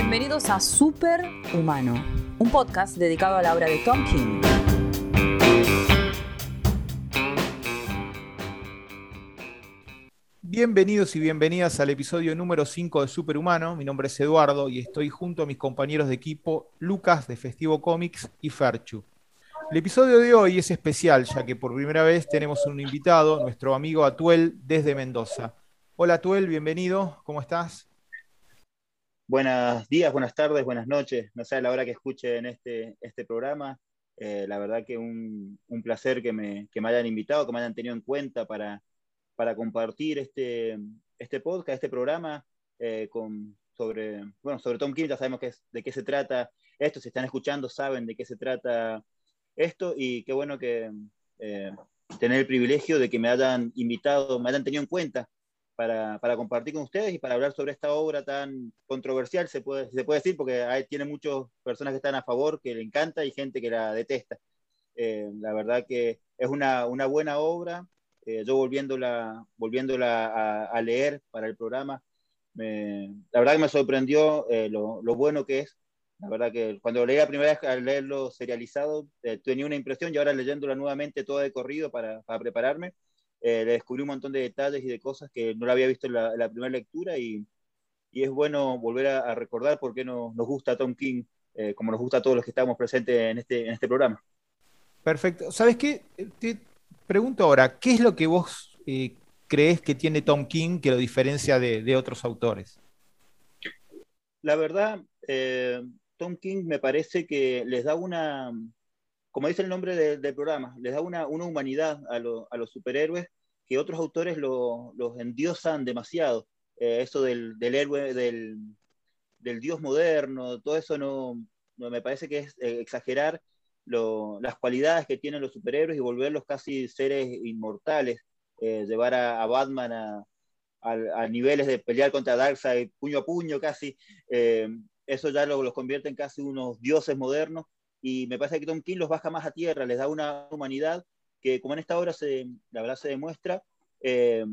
Bienvenidos a Super Humano, un podcast dedicado a la obra de Tom King. Bienvenidos y bienvenidas al episodio número 5 de Superhumano. Mi nombre es Eduardo y estoy junto a mis compañeros de equipo Lucas de Festivo Comics y Ferchu. El episodio de hoy es especial ya que por primera vez tenemos un invitado, nuestro amigo Atuel desde Mendoza. Hola Atuel, bienvenido, ¿cómo estás? Buenos días, buenas tardes, buenas noches, no sé a la hora que escuchen este, este programa. Eh, la verdad que un, un placer que me, que me, hayan invitado, que me hayan tenido en cuenta para, para compartir este, este podcast, este programa eh, con, sobre, bueno, sobre Tom King. Ya sabemos que de qué se trata esto, si están escuchando saben de qué se trata esto y qué bueno que eh, tener el privilegio de que me hayan invitado, me hayan tenido en cuenta para, compartir con ustedes y para hablar sobre esta obra tan controversial, se puede, se puede decir, porque hay, tiene muchas personas que están a favor, que le encanta y gente que la detesta. Eh, la verdad que es una, una buena obra. Eh, yo volviéndola, volviéndola a, leer para el programa, la verdad que me sorprendió eh, lo, lo bueno que es la verdad que cuando leí la primera vez al leerlo serializado, eh, tenía una impresión y ahora leyéndola nuevamente todo de corrido para prepararme, eh, le descubrí un montón de detalles y de cosas que no la había visto en la, en la primera lectura y, y, es bueno volver a, a recordar por qué no, nos gusta Tom King, eh, como nos gusta a todos los que estamos presentes en este, en este programa. Perfecto. ¿Sabes qué? Te pregunto ahora, ¿qué es lo que vos eh, crees que tiene Tom King que lo diferencia de, de otros autores? La verdad, eh, Tom King me parece que les da una, como dice el nombre de, del programa, les da una, humanidad a, lo, a, los superhéroes que otros autores los lo endiosan demasiado. Eh, eso del, héroe, del, dios moderno, todo eso no, me parece que es eh, exagerar las cualidades que tienen los superhéroes y volverlos casi seres inmortales, eh, llevar a, Batman a, niveles de pelear contra Darkseid puño a puño casi. Eh, eso ya los lo convierte en casi unos dioses modernos y me parece que Tom King los baja más a tierra, les da una humanidad que como en esta obra se, la verdad se demuestra, eh,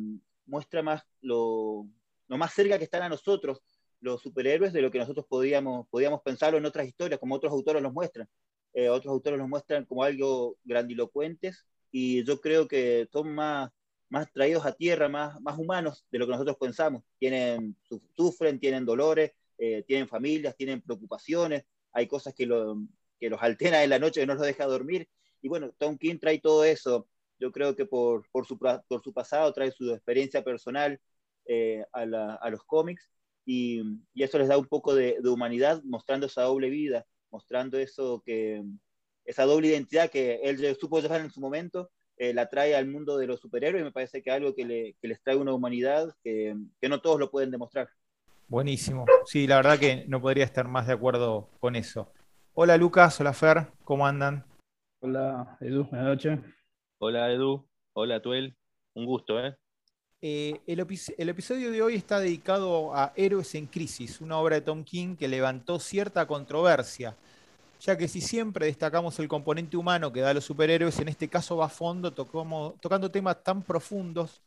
muestra más lo, lo, más cerca que están a nosotros los superhéroes de lo que nosotros podíamos, podíamos pensarlo en otras historias, como otros autores los muestran. Eh, otros autores los muestran como algo grandilocuentes y yo creo que son más, más traídos a tierra, más, más humanos de lo que nosotros pensamos. Tienen, sufren, tienen dolores, eh, tienen familias, tienen preocupaciones, hay cosas que, lo, que los alteran en la noche, que no los deja dormir. Y bueno, Tom King trae todo eso. Yo creo que por, por, su, por su pasado trae su experiencia personal eh, a, los cómics y, eso les da un poco de, humanidad, mostrando esa doble vida, mostrando eso que, esa doble identidad que él supo llevar en su momento, eh, la trae al mundo de los superhéroes y me parece que algo que, le, que les trae una humanidad que, que no todos lo pueden demostrar. Buenísimo. Sí, la verdad que no podría estar más de acuerdo con eso. Hola Lucas, hola Fer, ¿cómo andan? Hola Edu, buenas noches. Hola Edu, hola Tuel, un gusto, ¿eh? Eh, el, el, episodio de hoy está dedicado a Héroes en Crisis, una obra de Tom King que levantó cierta controversia, ya que si siempre destacamos el componente humano que da a los superhéroes, en este caso va a fondo tocamos, tocando temas tan profundos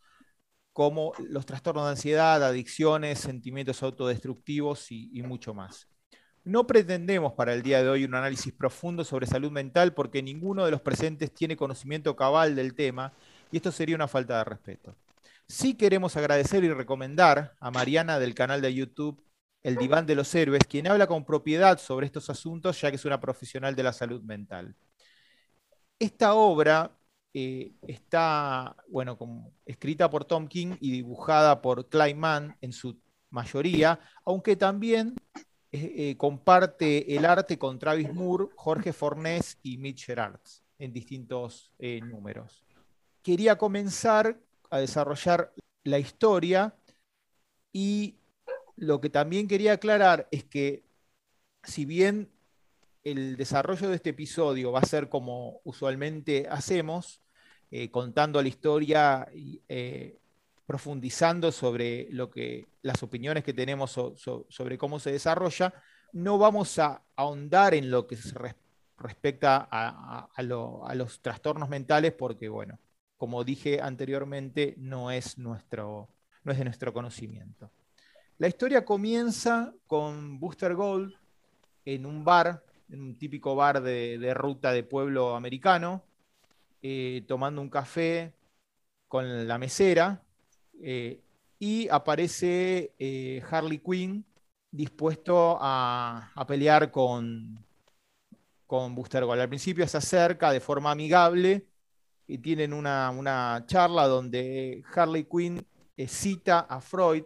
como los trastornos de ansiedad, adicciones, sentimientos autodestructivos y, y, mucho más. No pretendemos para el día de hoy un análisis profundo sobre salud mental porque ninguno de los presentes tiene conocimiento cabal del tema y esto sería una falta de respeto. Sí queremos agradecer y recomendar a Mariana del canal de YouTube El Diván de los Héroes, quien habla con propiedad sobre estos asuntos ya que es una profesional de la salud mental. Esta obra eh, está, bueno, escrita por Tom King y dibujada por Clay Mann en su mayoría, aunque también eh, comparte el arte con Travis Moore, Jorge Fornés y Mitch Gerards en distintos eh, números. Quería comenzar a desarrollar la historia y lo que también quería aclarar es que si bien el desarrollo de este episodio va a ser como usualmente hacemos, eh, contando la historia eh, profundizando sobre lo que, las opiniones que tenemos so, so, sobre cómo se desarrolla, no vamos a ahondar en lo que se res, respecta a, los trastornos mentales, porque, bueno, como dije anteriormente, no es, nuestro, no es de nuestro conocimiento. La historia comienza con Booster Gold en un bar, en un típico bar de, ruta de pueblo americano, eh, tomando un café con la mesera, eh, y aparece eh, Harley Quinn dispuesto a, pelear con, con Booster Gold. Al principio se acerca de forma amigable y tienen una, charla donde Harley Quinn cita a Freud.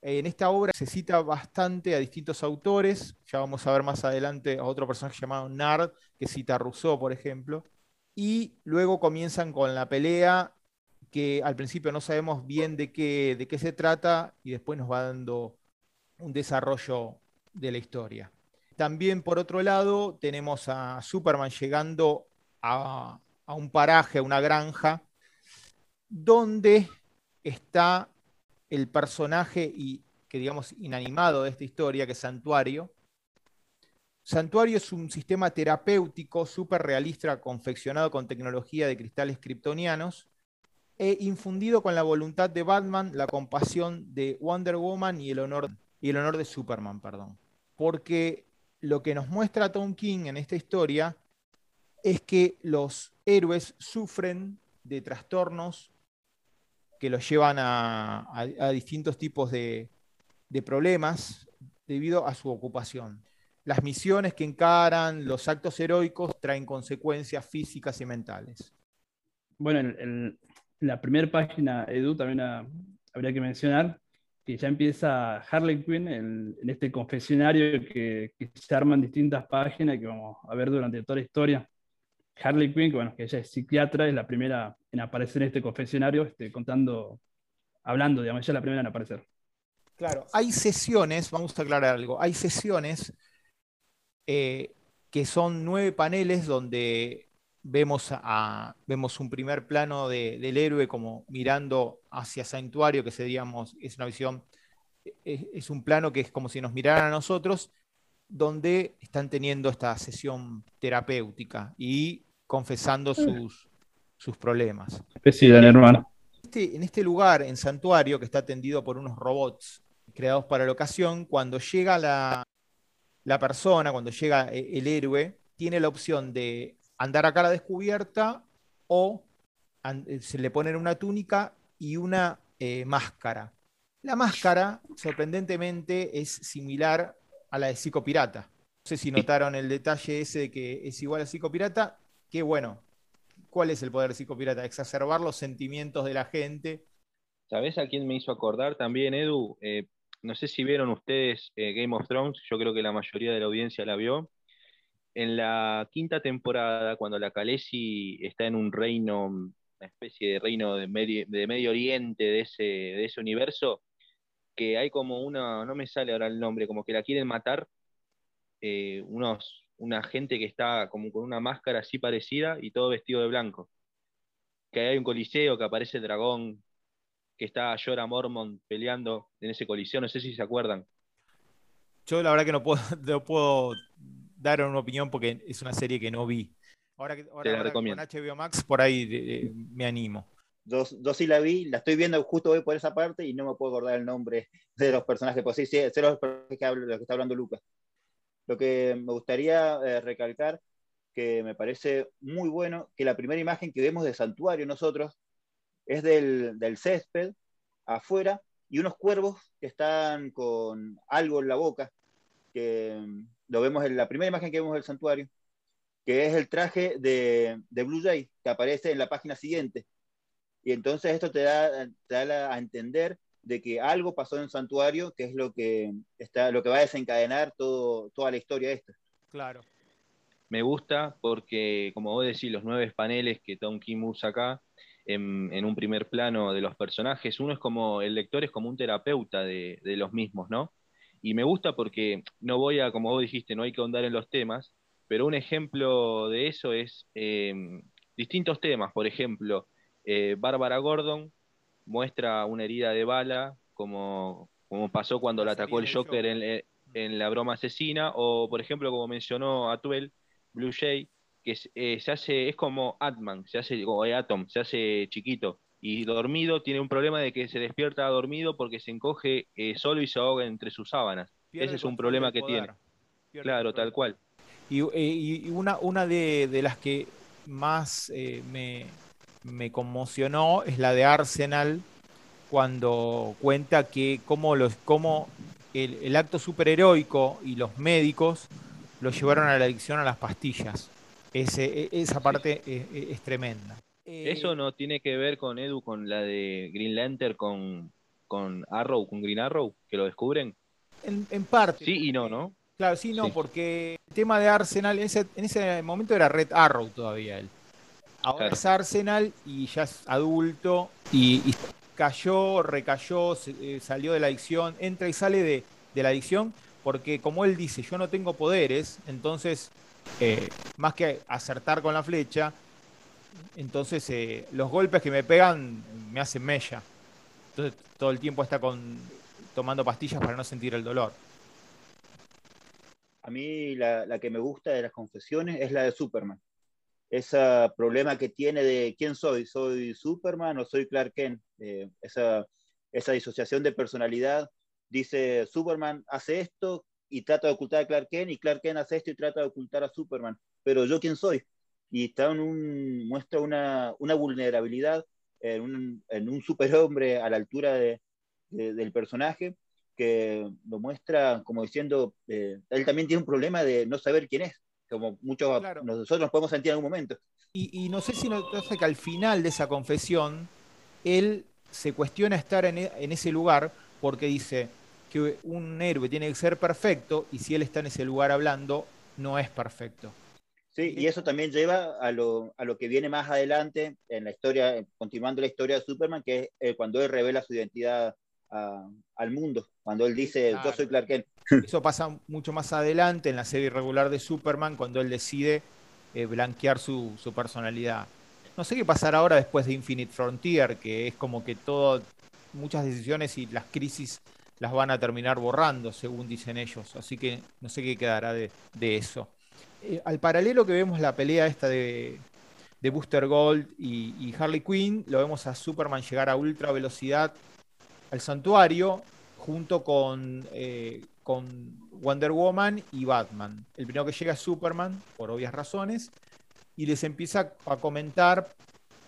En esta obra se cita bastante a distintos autores, ya vamos a ver más adelante a otro personaje llamado Nard, que cita a Rousseau, por ejemplo, y luego comienzan con la pelea que al principio no sabemos bien de qué, de qué se trata y después nos va dando un desarrollo de la historia. También por otro lado tenemos a Superman llegando a, un paraje, a una granja, donde está el personaje y, que digamos inanimado de esta historia, que es Santuario. Santuario es un sistema terapéutico súper realista confeccionado con tecnología de cristales kryptonianos e infundido con la voluntad de Batman, la compasión de Wonder Woman y el honor, y el honor de Superman, perdón. Porque lo que nos muestra Tom King en esta historia es que los héroes sufren de trastornos que los llevan a, distintos tipos de, problemas debido a su ocupación. Las misiones que encaran, los actos heroicos traen consecuencias físicas y mentales. Bueno, el, la primera página, Edu, también habría que mencionar que ya empieza Harley Quinn en, este confesionario que, se arman distintas páginas que vamos a ver durante toda la historia. Harley Quinn, que, bueno, que ella es psiquiatra, es la primera en aparecer en este confesionario, este, contando, hablando, digamos, ella es la primera en aparecer. Claro, hay sesiones, vamos a aclarar algo, hay sesiones eh, que son nueve paneles donde vemos, a, vemos un primer plano del héroe como mirando hacia Santuario, que seríamos, es una visión, es, un plano que es como si nos miraran a nosotros, donde están teniendo esta sesión terapéutica y confesando sus, sus problemas. hermano. Este, en este lugar, en Santuario, que está atendido por unos robots creados para la ocasión, cuando llega la, la persona, cuando llega eh, el héroe, tiene la opción de andar a cara descubierta o eh, se le ponen una túnica y una eh, máscara. La máscara, sorprendentemente, es similar a la de Psicopirata. No sé si notaron el detalle ese de que es igual a Psicopirata, que bueno, ¿cuál es el poder de Psicopirata? Exacerbar los sentimientos de la gente. ¿Sabes a quién me hizo acordar también, Edu? Eh, no sé si vieron ustedes Game of Thrones, yo creo que la mayoría de la audiencia la vio en la quinta temporada, cuando la Khaleesi está en un reino, una especie de reino de Medio, de medio Oriente de ese, de ese universo, que hay como una, no me sale ahora el nombre, como que la quieren matar eh, unos, una gente que está como con una máscara así parecida y todo vestido de blanco. Que hay un coliseo, que aparece el dragón, que está Jorah Mormont peleando en ese coliseo, no sé si se acuerdan. Yo la verdad que no puedo, no puedo dar una opinión porque es una serie que no vi. Ahora, que, ahora, con HBO Max por ahí me animo. Yo, sí la vi, la estoy viendo justo hoy por esa parte y no me puedo acordar el nombre de los personajes. Pues sí, sí, sé los personajes que, hablo, que está hablando Lucas. Lo que me gustaría eh, recalcar, que me parece muy bueno, que la primera imagen que vemos de santuario nosotros es del, del césped afuera y unos cuervos que están con algo en la boca, que lo vemos en la primera imagen que vemos del santuario, que es el traje de, de Blue Jay, que aparece en la página siguiente. Y entonces esto te da, a entender de que algo pasó en el santuario, que es lo que, está, lo que va a desencadenar todo, toda la historia esta. Claro. Me gusta porque, como vos decís, los nueve paneles que Tom Kim usa acá, en, en, un primer plano de los personajes, uno es como, el lector es como un terapeuta de, de los mismos, ¿no? Y me gusta porque no voy a, como vos dijiste, no hay que ahondar en los temas, pero un ejemplo de eso es em, distintos temas. Por ejemplo, eh, Bárbara Gordon muestra una herida de bala, como, como pasó cuando la atacó el Joker en, en, la broma asesina, o por ejemplo, como mencionó Atuel, Blue Jay, que eh, se hace, es como Atman, se hace, o Atom, se hace chiquito, y dormido tiene un problema de que se despierta dormido porque se encoge eh, solo y se ahoga entre sus sábanas. Ese es un problema que tiene. claro, tal cual. Y, eh, una, una de, las que más eh, me, conmocionó es la de Arsenal cuando cuenta que cómo, los, cómo el, acto superheroico y los médicos lo llevaron a la adicción a las pastillas. Ese, e, esa parte es tremenda. Eso eh, no tiene que ver con Edu, con la de Green Lantern, con, con Arrow, con Green Arrow, que lo descubren. En, parte. Sí y no, ¿no? Claro, sí, no, porque el tema de Arsenal, en ese, en ese momento era Red Arrow todavía él. Ahora es Arsenal y ya es adulto y, cayó, recayó, eh, salió de la adicción, entra y sale de, la adicción porque como él dice, yo no tengo poderes, entonces, eh, más que acertar con la flecha, entonces eh, los golpes que me pegan me hacen mella. Entonces todo el tiempo está con, tomando pastillas para no sentir el dolor. A mí la, que me gusta de las confesiones es la de Superman. Ese problema que tiene de quién soy, soy Superman o soy Clark Kent. Eh, esa, esa disociación de personalidad. Dice, Superman hace esto y trata de ocultar a Clark Kent y Clark Kent hace esto y trata de ocultar a Superman. Pero yo quién soy? Y está en un, muestra una, una vulnerabilidad en un, en un, superhombre a la altura de, del personaje que lo muestra como diciendo, eh, él también tiene un problema de no saber quién es, como muchos nosotros nos podemos sentir en algún momento. Y, y no sé si notaste que al final de esa confesión, él se cuestiona estar en, en ese lugar porque dice que un héroe tiene que ser perfecto y si él está en ese lugar hablando, no es perfecto. Sí, y eso también lleva a lo, a lo, que viene más adelante en la historia, continuando la historia de Superman, que es eh, cuando él revela su identidad al mundo, cuando él dice, yo soy Clark Kent. Eso pasa mucho más adelante en la serie regular de Superman, cuando él decide eh, blanquear su, su, personalidad. No sé qué pasará ahora después de Infinite Frontier, que es como que todo, muchas decisiones y las crisis las van a terminar borrando, según dicen ellos. Así que no sé qué quedará de, de eso. Eh, al paralelo que vemos la pelea esta de, de Booster Gold y, Harley Quinn, lo vemos a Superman llegar a ultra velocidad al santuario junto con, eh, con Wonder Woman y Batman. El primero que llega es Superman, por obvias razones, y les empieza a comentar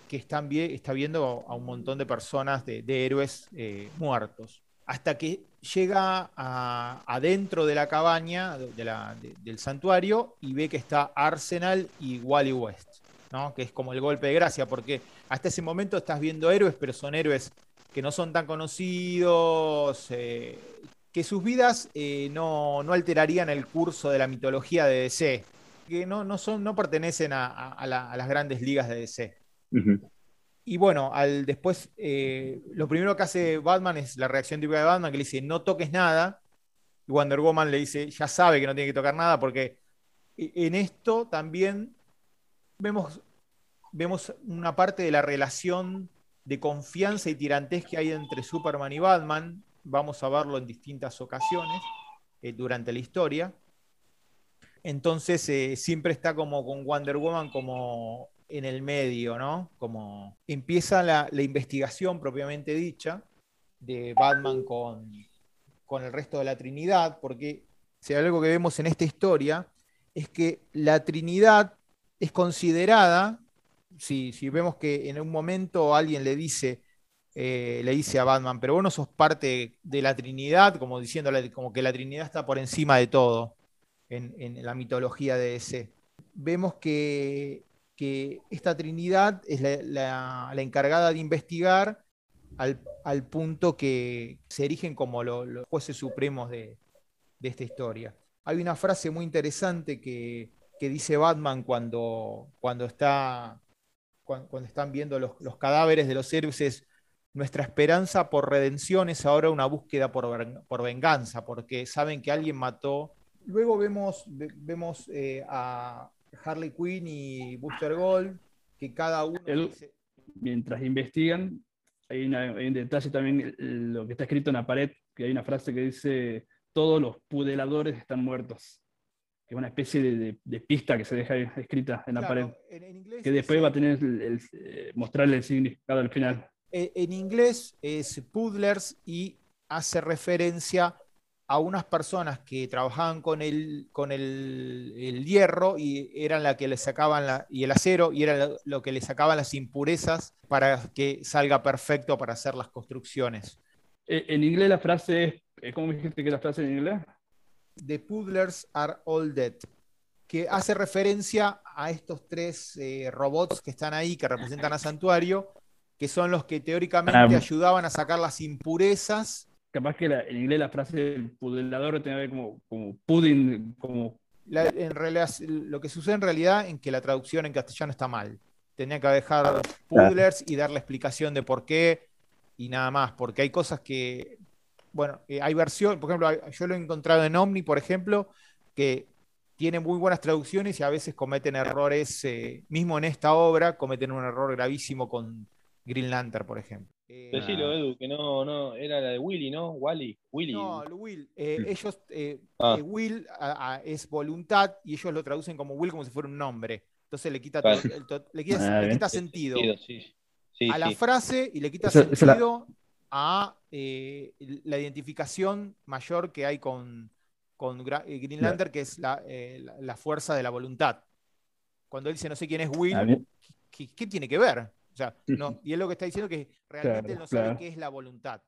que están está viendo a un montón de personas, de, héroes eh, muertos hasta que llega adentro de la cabaña del santuario y ve que está Arsenal y Wally West, ¿no? que es como el golpe de gracia, porque hasta ese momento estás viendo héroes, pero son héroes que no son tan conocidos, eh, que sus vidas eh, no, alterarían el curso de la mitología de DC, que no, son, no pertenecen a, las grandes ligas de DC. Y bueno, al después, eh, lo primero que hace Batman es la reacción típica de Batman, que le dice, no toques nada. Y Wonder Woman le dice, ya sabe que no tiene que tocar nada, porque e, en esto también vemos, vemos una parte de la relación de confianza y tirantez que hay entre Superman y Batman. Vamos a verlo en distintas ocasiones eh, durante la historia. Entonces eh, siempre está como con Wonder Woman como en el medio, ¿no? Como empieza la, investigación propiamente dicha de Batman con, con el resto de la Trinidad, porque si algo que vemos en esta historia es que la Trinidad es considerada, si, si vemos que en un momento alguien le dice, eh, le dice a Batman, pero vos no sos parte de la Trinidad, como diciéndole como que la Trinidad está por encima de todo en, en la mitología de ese. Vemos que que esta Trinidad es la, encargada de investigar al, punto que se erigen como los jueces supremos de, esta historia. Hay una frase muy interesante que, dice Batman cuando, cuando, está, cuando, están viendo los, cadáveres de los héroes nuestra esperanza por redención es ahora una búsqueda por, por venganza, porque saben que alguien mató. Luego vemos, vemos eh, a, Harley Quinn y Booster Gold, que cada uno... Mientras investigan, hay, un detalle también, lo que está escrito en la pared, que hay una frase que dice, todos los pudeladores están muertos. Que es una especie de, pista que se deja escrita en la pared. que después va a tener el, eh, mostrarle el significado al final. en inglés es Puddlers y hace referencia a unas personas que trabajaban con el, con el, el hierro y eran la que le sacaban la, y el acero y era lo, lo que le sacaban las impurezas para que salga perfecto para hacer las construcciones. Eh, En inglés la frase es, eh, ¿cómo me dijiste que la frase en inglés? The Puddlers are all dead, que hace referencia a estos tres eh, robots que están ahí, que representan a Santuario, que son los que teóricamente Ah. ayudaban a sacar las impurezas. Capaz que la- en inglés la frase del pudelador tiene que ver como, como pudding, como La- en realidad, lo que sucede en realidad es que la traducción en castellano está mal. Tenía que dejar Puddlers y dar la explicación de por qué y nada más, porque hay cosas que, bueno, eh, hay versión, por ejemplo, yo lo he encontrado en Omni, por ejemplo, que tiene muy buenas traducciones y a veces cometen errores, eh, mismo en esta obra, cometen un error gravísimo con Green Lantern, por ejemplo. Eh, Decilo, Edu, que no, no, era la de Willy, ¿no? Wally, Willy. No, Will. eh, ellos, eh, Ah. eh, Will a- a- es voluntad y ellos lo traducen como Will como si fuera un nombre. Entonces le quita, Vale. el le quita, Ah, le quita sentido sí. Sí, a la frase y le quita la- sentido a eh, la identificación mayor que hay con, con Gra- Green Claro. Lantern, que es la, eh, la- la fuerza de la voluntad. Cuando él dice no sé quién es Will, Ah, bien. ¿qué, qué tiene que ver? O sea, no, y él lo que está diciendo que realmente Claro, no sabe claro. qué es la voluntad.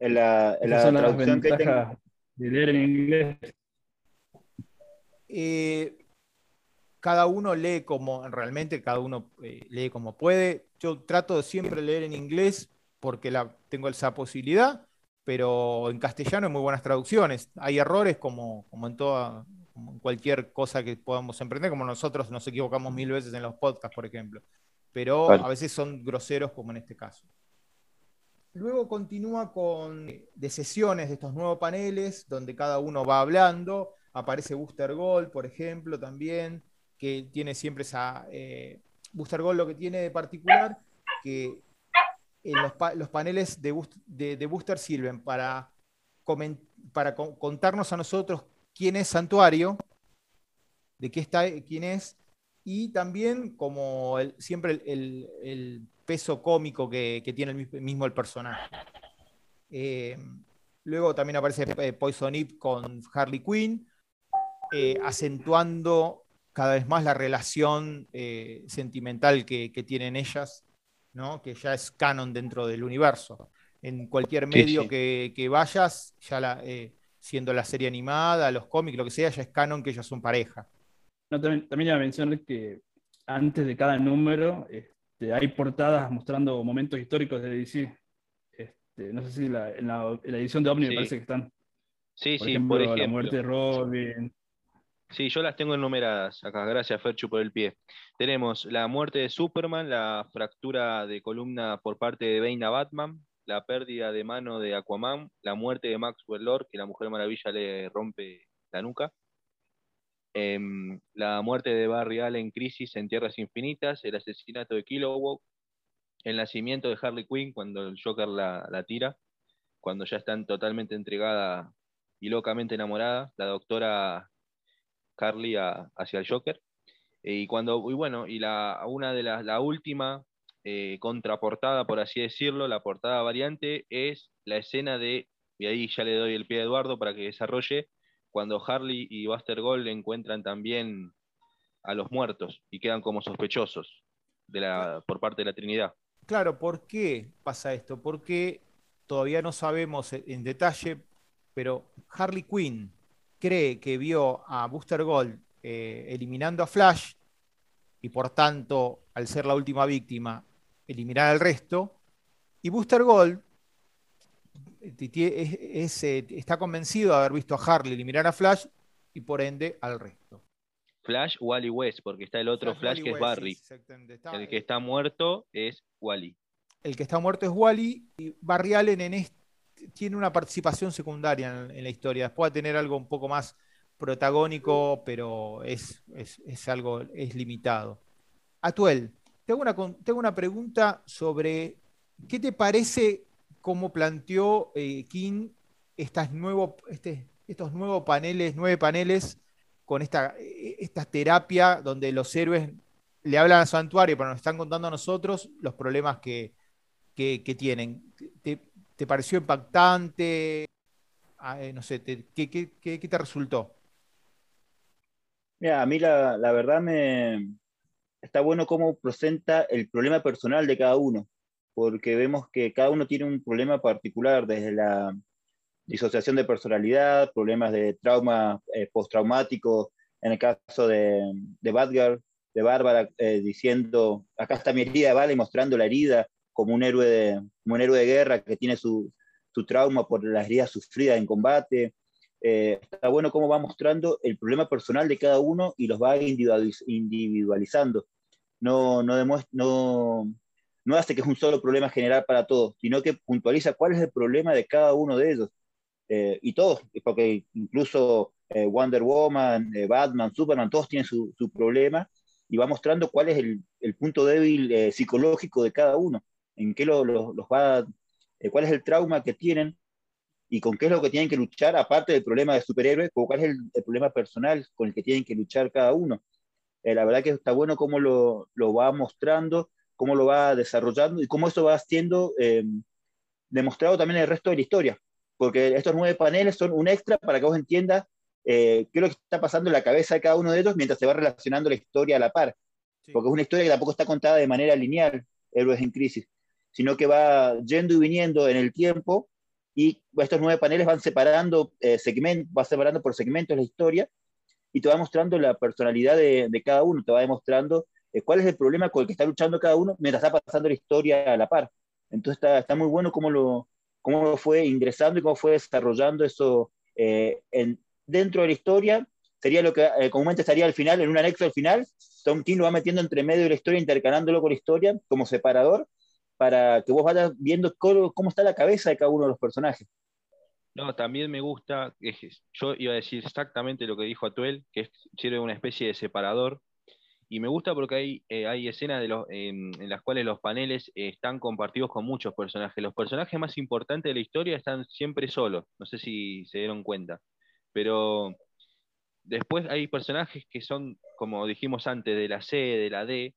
En la, en la son las traducción que tengo, de leer en inglés. Eh, cada uno lee como, realmente cada uno eh, lee como puede. Yo trato de siempre leer en inglés porque la, tengo esa posibilidad, pero en castellano hay muy buenas traducciones. Hay errores como, como en toda, como en cualquier cosa que podamos emprender, como nosotros nos equivocamos mil veces en los podcasts, por ejemplo. Pero a veces son groseros como en este caso. Luego continúa con eh, de sesiones de estos nuevos paneles, donde cada uno va hablando. Aparece Booster Gold, por ejemplo, también, que tiene siempre esa. eh, Booster Gold lo que tiene de particular, que en los, pa- los paneles de, Boost- de- de Booster sirven para, para con- contarnos a nosotros quién es Santuario, de qué está, quién es, y también como el- siempre el, el- el peso cómico que, que tiene el mis- mismo el personaje. Eh, luego también aparece eh, Poison Ivy con Harley Quinn, eh, acentuando cada vez más la relación eh, sentimental que, que tienen ellas, ¿no? que ya es canon dentro del universo. En cualquier medio sí. Que, que vayas, ya la, siendo la serie animada, los cómics, lo que sea, ya es canon que ellas son pareja. No, también, también iba a mencionar que antes de cada número este, hay portadas mostrando momentos históricos de DC. Este, no sé si la- en, la, en la edición de Omni Sí. me parece que están. Sí, Por sí, ejemplo, por la muerte de Robin. Sí, yo las tengo enumeradas acá. Gracias, Ferchu, por el pie. Tenemos la muerte de Superman, la fractura de columna por parte de Bane a Batman, la pérdida de mano de Aquaman, la muerte de Maxwell Lord, que la Mujer Maravilla le rompe la nuca, em, la muerte de Barry Allen Crisis en Tierras Infinitas, el asesinato de Kilowog, el nacimiento de Harley Quinn cuando el Joker la, la tira, cuando ya están totalmente entregada y locamente enamorada, la doctora Carly hacia el Joker. Eh, y cuando, y bueno, y la, una de las, la última eh, contraportada, por así decirlo, la portada variante, es la escena de, y ahí ya le doy el pie a Eduardo para que desarrolle, cuando Harley y Buster Gold encuentran también a los muertos y quedan como sospechosos de la, por parte de la Trinidad. Claro, ¿por qué pasa esto? Porque todavía no sabemos en detalle, pero Harley Quinn cree que vio a Booster Gold eh, eliminando a Flash y por tanto, al ser la última víctima, eliminar al resto. Y Booster Gold es- es, eh, está convencido de haber visto a Harley eliminar a Flash y por ende al resto. Flash, Wally West, porque está el otro Flash, que es Barry. sí, exactamente. Está- El que está muerto es Wally. el que está muerto es Wally y Barry Allen en este, tiene una participación secundaria en, en la historia. Después va a tener algo un poco más protagónico, pero es, es- es algo es limitado. Atuel, tengo una, tengo una pregunta sobre qué te parece cómo planteó eh, King este- estos nuevos paneles, nueve paneles con esta, eh, terapia donde los héroes le hablan al santuario, pero nos están contando a nosotros los problemas que, tienen. ¿Te, pareció impactante? Ah, eh, no sé, ¿qué, qué, te resultó? Mira, a mí la, la verdad me está bueno cómo presenta el problema personal de cada uno, porque vemos que cada uno tiene un problema particular, desde la disociación de personalidad, problemas de trauma eh, postraumático, en el caso de, de Badger, de Bárbara, eh, diciendo, acá está mi herida de bala y mostrando la herida como un héroe de, un héroe de guerra que tiene su, su trauma por las heridas sufridas en combate. Eh, está bueno cómo va mostrando el problema personal de cada uno y los va individualizando. No, no, no, no hace que es un solo problema general para todos, sino que puntualiza cuál es el problema de cada uno de ellos. Eh, y todos, porque incluso Wonder Woman, Batman, Superman, todos tienen su, problema y va mostrando cuál es el, punto débil eh, psicológico de cada uno, en qué los va, eh, cuál es el trauma que tienen y con qué es lo que tienen que luchar, aparte del problema de superhéroe, cuál es el, problema personal con el que tienen que luchar cada uno. Eh, la verdad que está bueno cómo lo, lo, va mostrando, cómo lo va desarrollando y cómo eso va siendo demostrado también en el resto de la historia, porque estos nueve paneles son un extra para que vos entiendas eh, qué es lo que está pasando en la cabeza de cada uno de ellos mientras se va relacionando la historia a la par. Porque es una historia que tampoco está contada de manera lineal, Héroes en Crisis, sino que va yendo y viniendo en el tiempo y estos nueve paneles van separando eh, segmentos, va separando por segmentos la historia y te va mostrando la personalidad de, cada uno, te va demostrando eh, cuál es el problema con el que está luchando cada uno mientras está pasando la historia a la par. Entonces está, está muy bueno cómo lo, cómo lo fue ingresando y cómo fue desarrollando eso en, dentro de la historia, sería lo que eh, comúnmente estaría al final, en un anexo al final. Tom King lo va metiendo entre medio de la historia, intercalándolo con la historia como separador, para que vos vayas viendo cómo, está la cabeza de cada uno de los personajes. No, también me gusta, yo iba a decir exactamente lo que dijo Atuel, que sirve una especie de separador, y me gusta porque hay, eh, hay escenas de los, en, las cuales los paneles están compartidos con muchos personajes. Los personajes más importantes de la historia están siempre solos, no sé si se dieron cuenta. Pero después hay personajes que son, como dijimos antes, de la C, de la D,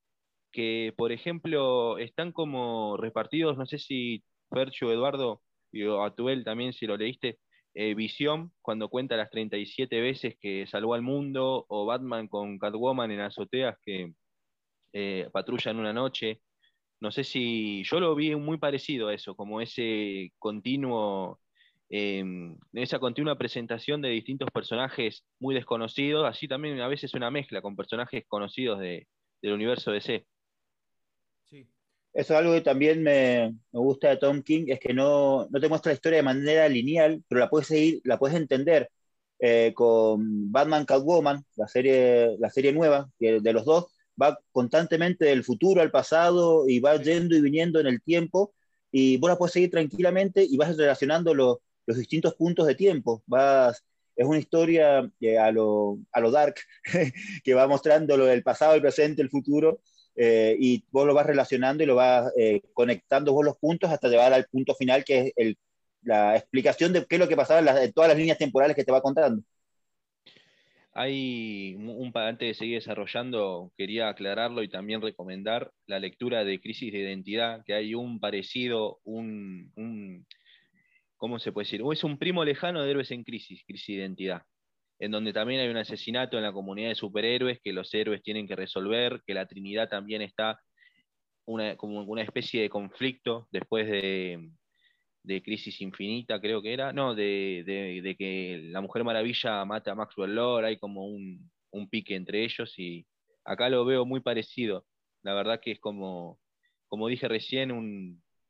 que por ejemplo están como repartidos, no sé si Fercho, Eduardo, y Atuel también, si lo leíste, eh, Visión, cuando cuenta las 37 veces que salvó al mundo, o Batman con Catwoman en azoteas que eh, patrullan una noche. No sé si yo lo vi muy parecido a eso, como ese continuo en esa continua presentación de distintos personajes muy desconocidos, así también a veces una mezcla con personajes conocidos del universo DC. Eso es algo que también me, gusta de Tom King, es que no, no, te muestra la historia de manera lineal, pero la puedes seguir, la puedes entender eh, con Batman Catwoman, la serie, la serie nueva de los dos, va constantemente del futuro al pasado y va yendo y viniendo en el tiempo y vos la puedes seguir tranquilamente y vas relacionando los los distintos puntos de tiempo. Vas, es una historia eh, a, lo, a lo dark, que va mostrando lo del pasado, el presente, el futuro, eh, y vos lo vas relacionando y lo vas eh, conectando vos los puntos hasta llegar al punto final, que es la explicación de qué es lo que pasaba en, todas las líneas temporales que te va contando. Hay un antes de seguir desarrollando, quería aclararlo y también recomendar la lectura de Crisis de Identidad, que hay un parecido, un, un ¿cómo se puede decir? O es un primo lejano de Héroes en Crisis, Crisis de Identidad, en donde también hay un asesinato en la comunidad de superhéroes que los héroes tienen que resolver, que la Trinidad también está una, como una especie de conflicto después de, Crisis Infinita, creo que era, no, de, que la Mujer Maravilla mata a Maxwell Lord, hay como un, pique entre ellos y acá lo veo muy parecido. La verdad que es como, como dije recién,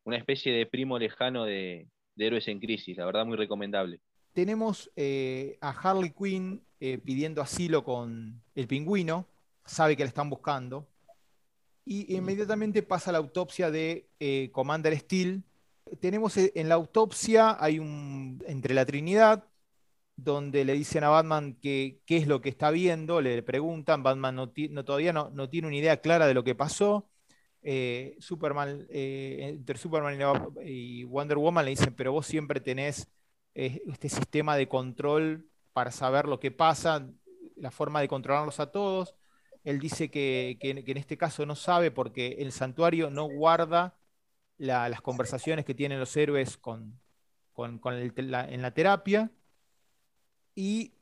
una especie de primo lejano de, de Héroes en Crisis, la verdad muy recomendable. Tenemos eh, a Harley Quinn eh, pidiendo asilo con el pingüino, sabe que le están buscando, y inmediatamente pasa la autopsia de eh, Commander Steel. Tenemos en la autopsia, hay un, entre la Trinidad, donde le dicen a Batman que, qué es lo que está viendo, le preguntan, Batman no, todavía no, no, tiene una idea clara de lo que pasó, Superman, entre Superman y Wonder Woman le dicen, pero vos siempre tenés este sistema de control para saber lo que pasa, la forma de controlarlos a todos. Él dice que, en este caso no sabe porque el santuario no guarda las conversaciones que tienen los héroes con, en la terapia. Y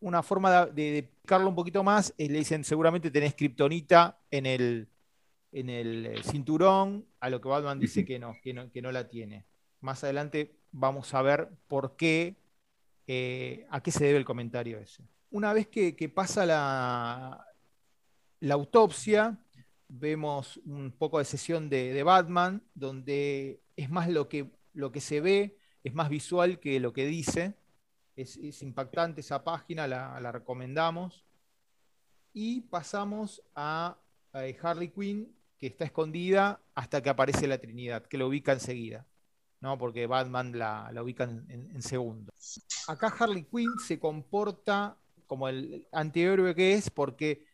una forma de, explicarlo un poquito más es, le dicen, seguramente tenés kriptonita en el, en el eh, cinturón, a lo que Batman dice que no, que no, que no la tiene. Más adelante vamos a ver por qué, eh, a qué se debe el comentario ese. Una vez que, pasa la, la, autopsia, vemos un poco de sesión de, Batman, donde es más lo que, lo que se ve, es más visual que lo que dice. Es, impactante esa página, la, recomendamos. Y pasamos a, Harley Quinn, que está escondida hasta que aparece la Trinidad, que lo ubica enseguida. ¿No? porque Batman la, ubica en, segundo. Acá Harley Quinn se comporta como el antihéroe que es porque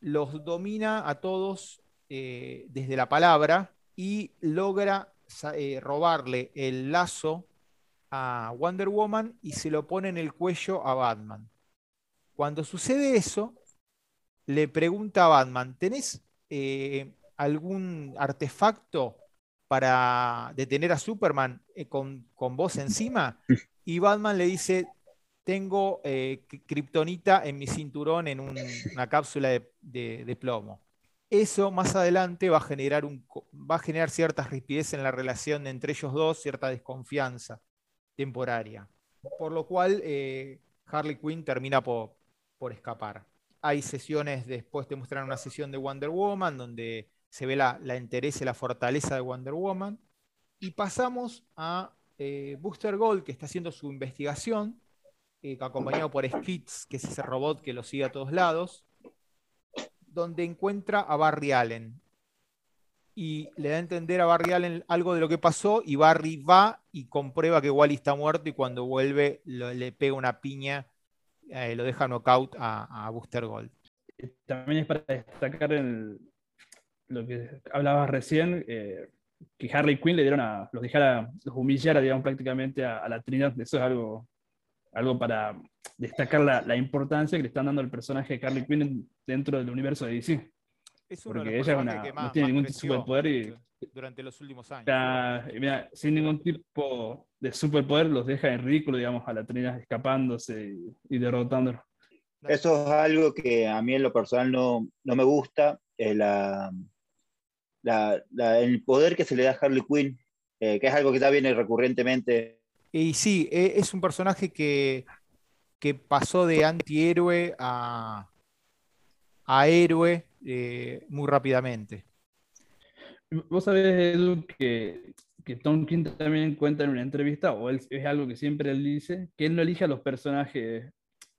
los domina a todos eh, desde la palabra y logra eh, robarle el lazo a Wonder Woman y se lo pone en el cuello a Batman. Cuando sucede eso, le pregunta a Batman, ¿tenés eh, algún artefacto para detener a Superman eh, con, con, vos encima? Y Batman le dice, tengo eh, kriptonita en mi cinturón en una cápsula de, plomo. Eso más adelante va a, generar un, va a generar cierta rigidez en la relación entre ellos dos, cierta desconfianza temporaria. Por lo cual eh, Harley Quinn termina por, por, escapar. Hay sesiones, después te muestran una sesión de Wonder Woman donde se ve la, la interés y la fortaleza de Wonder Woman. Y pasamos a eh, Booster Gold, que está haciendo su investigación, eh, acompañado por Skits, que es ese robot que lo sigue a todos lados, donde encuentra a Barry Allen, y le da a entender a Barry Allen algo de lo que pasó y Barry va y comprueba que Wally está muerto y cuando vuelve le pega una piña, eh, lo deja knockout a, a Booster Gold. También es para destacar lo que hablabas recién, eh, que Harley Quinn le dieron a, los dejara, los humillara, digamos, prácticamente a, la Trinidad. Eso es algo, algo para destacar la, la, importancia que le están dando al personaje de Harley Quinn dentro del universo de DC. Es uno Porque ella no tiene ningún superpoder y, durante los últimos años. sin ningún tipo de superpoder los deja en ridículo, digamos, a la Trinidad escapándose y, derrotándolo. Eso es algo que a mí en lo personal no, no me gusta, la, la, el poder que se le da a Harley Quinn, eh, que es algo que está viene recurrentemente. Y sí, e, es un personaje que, que pasó de antihéroe a, a héroe eh, muy rápidamente. Vos sabés, Edu, que, que Tom King también cuenta en una entrevista, o es algo que siempre él dice, que él no elige a los personajes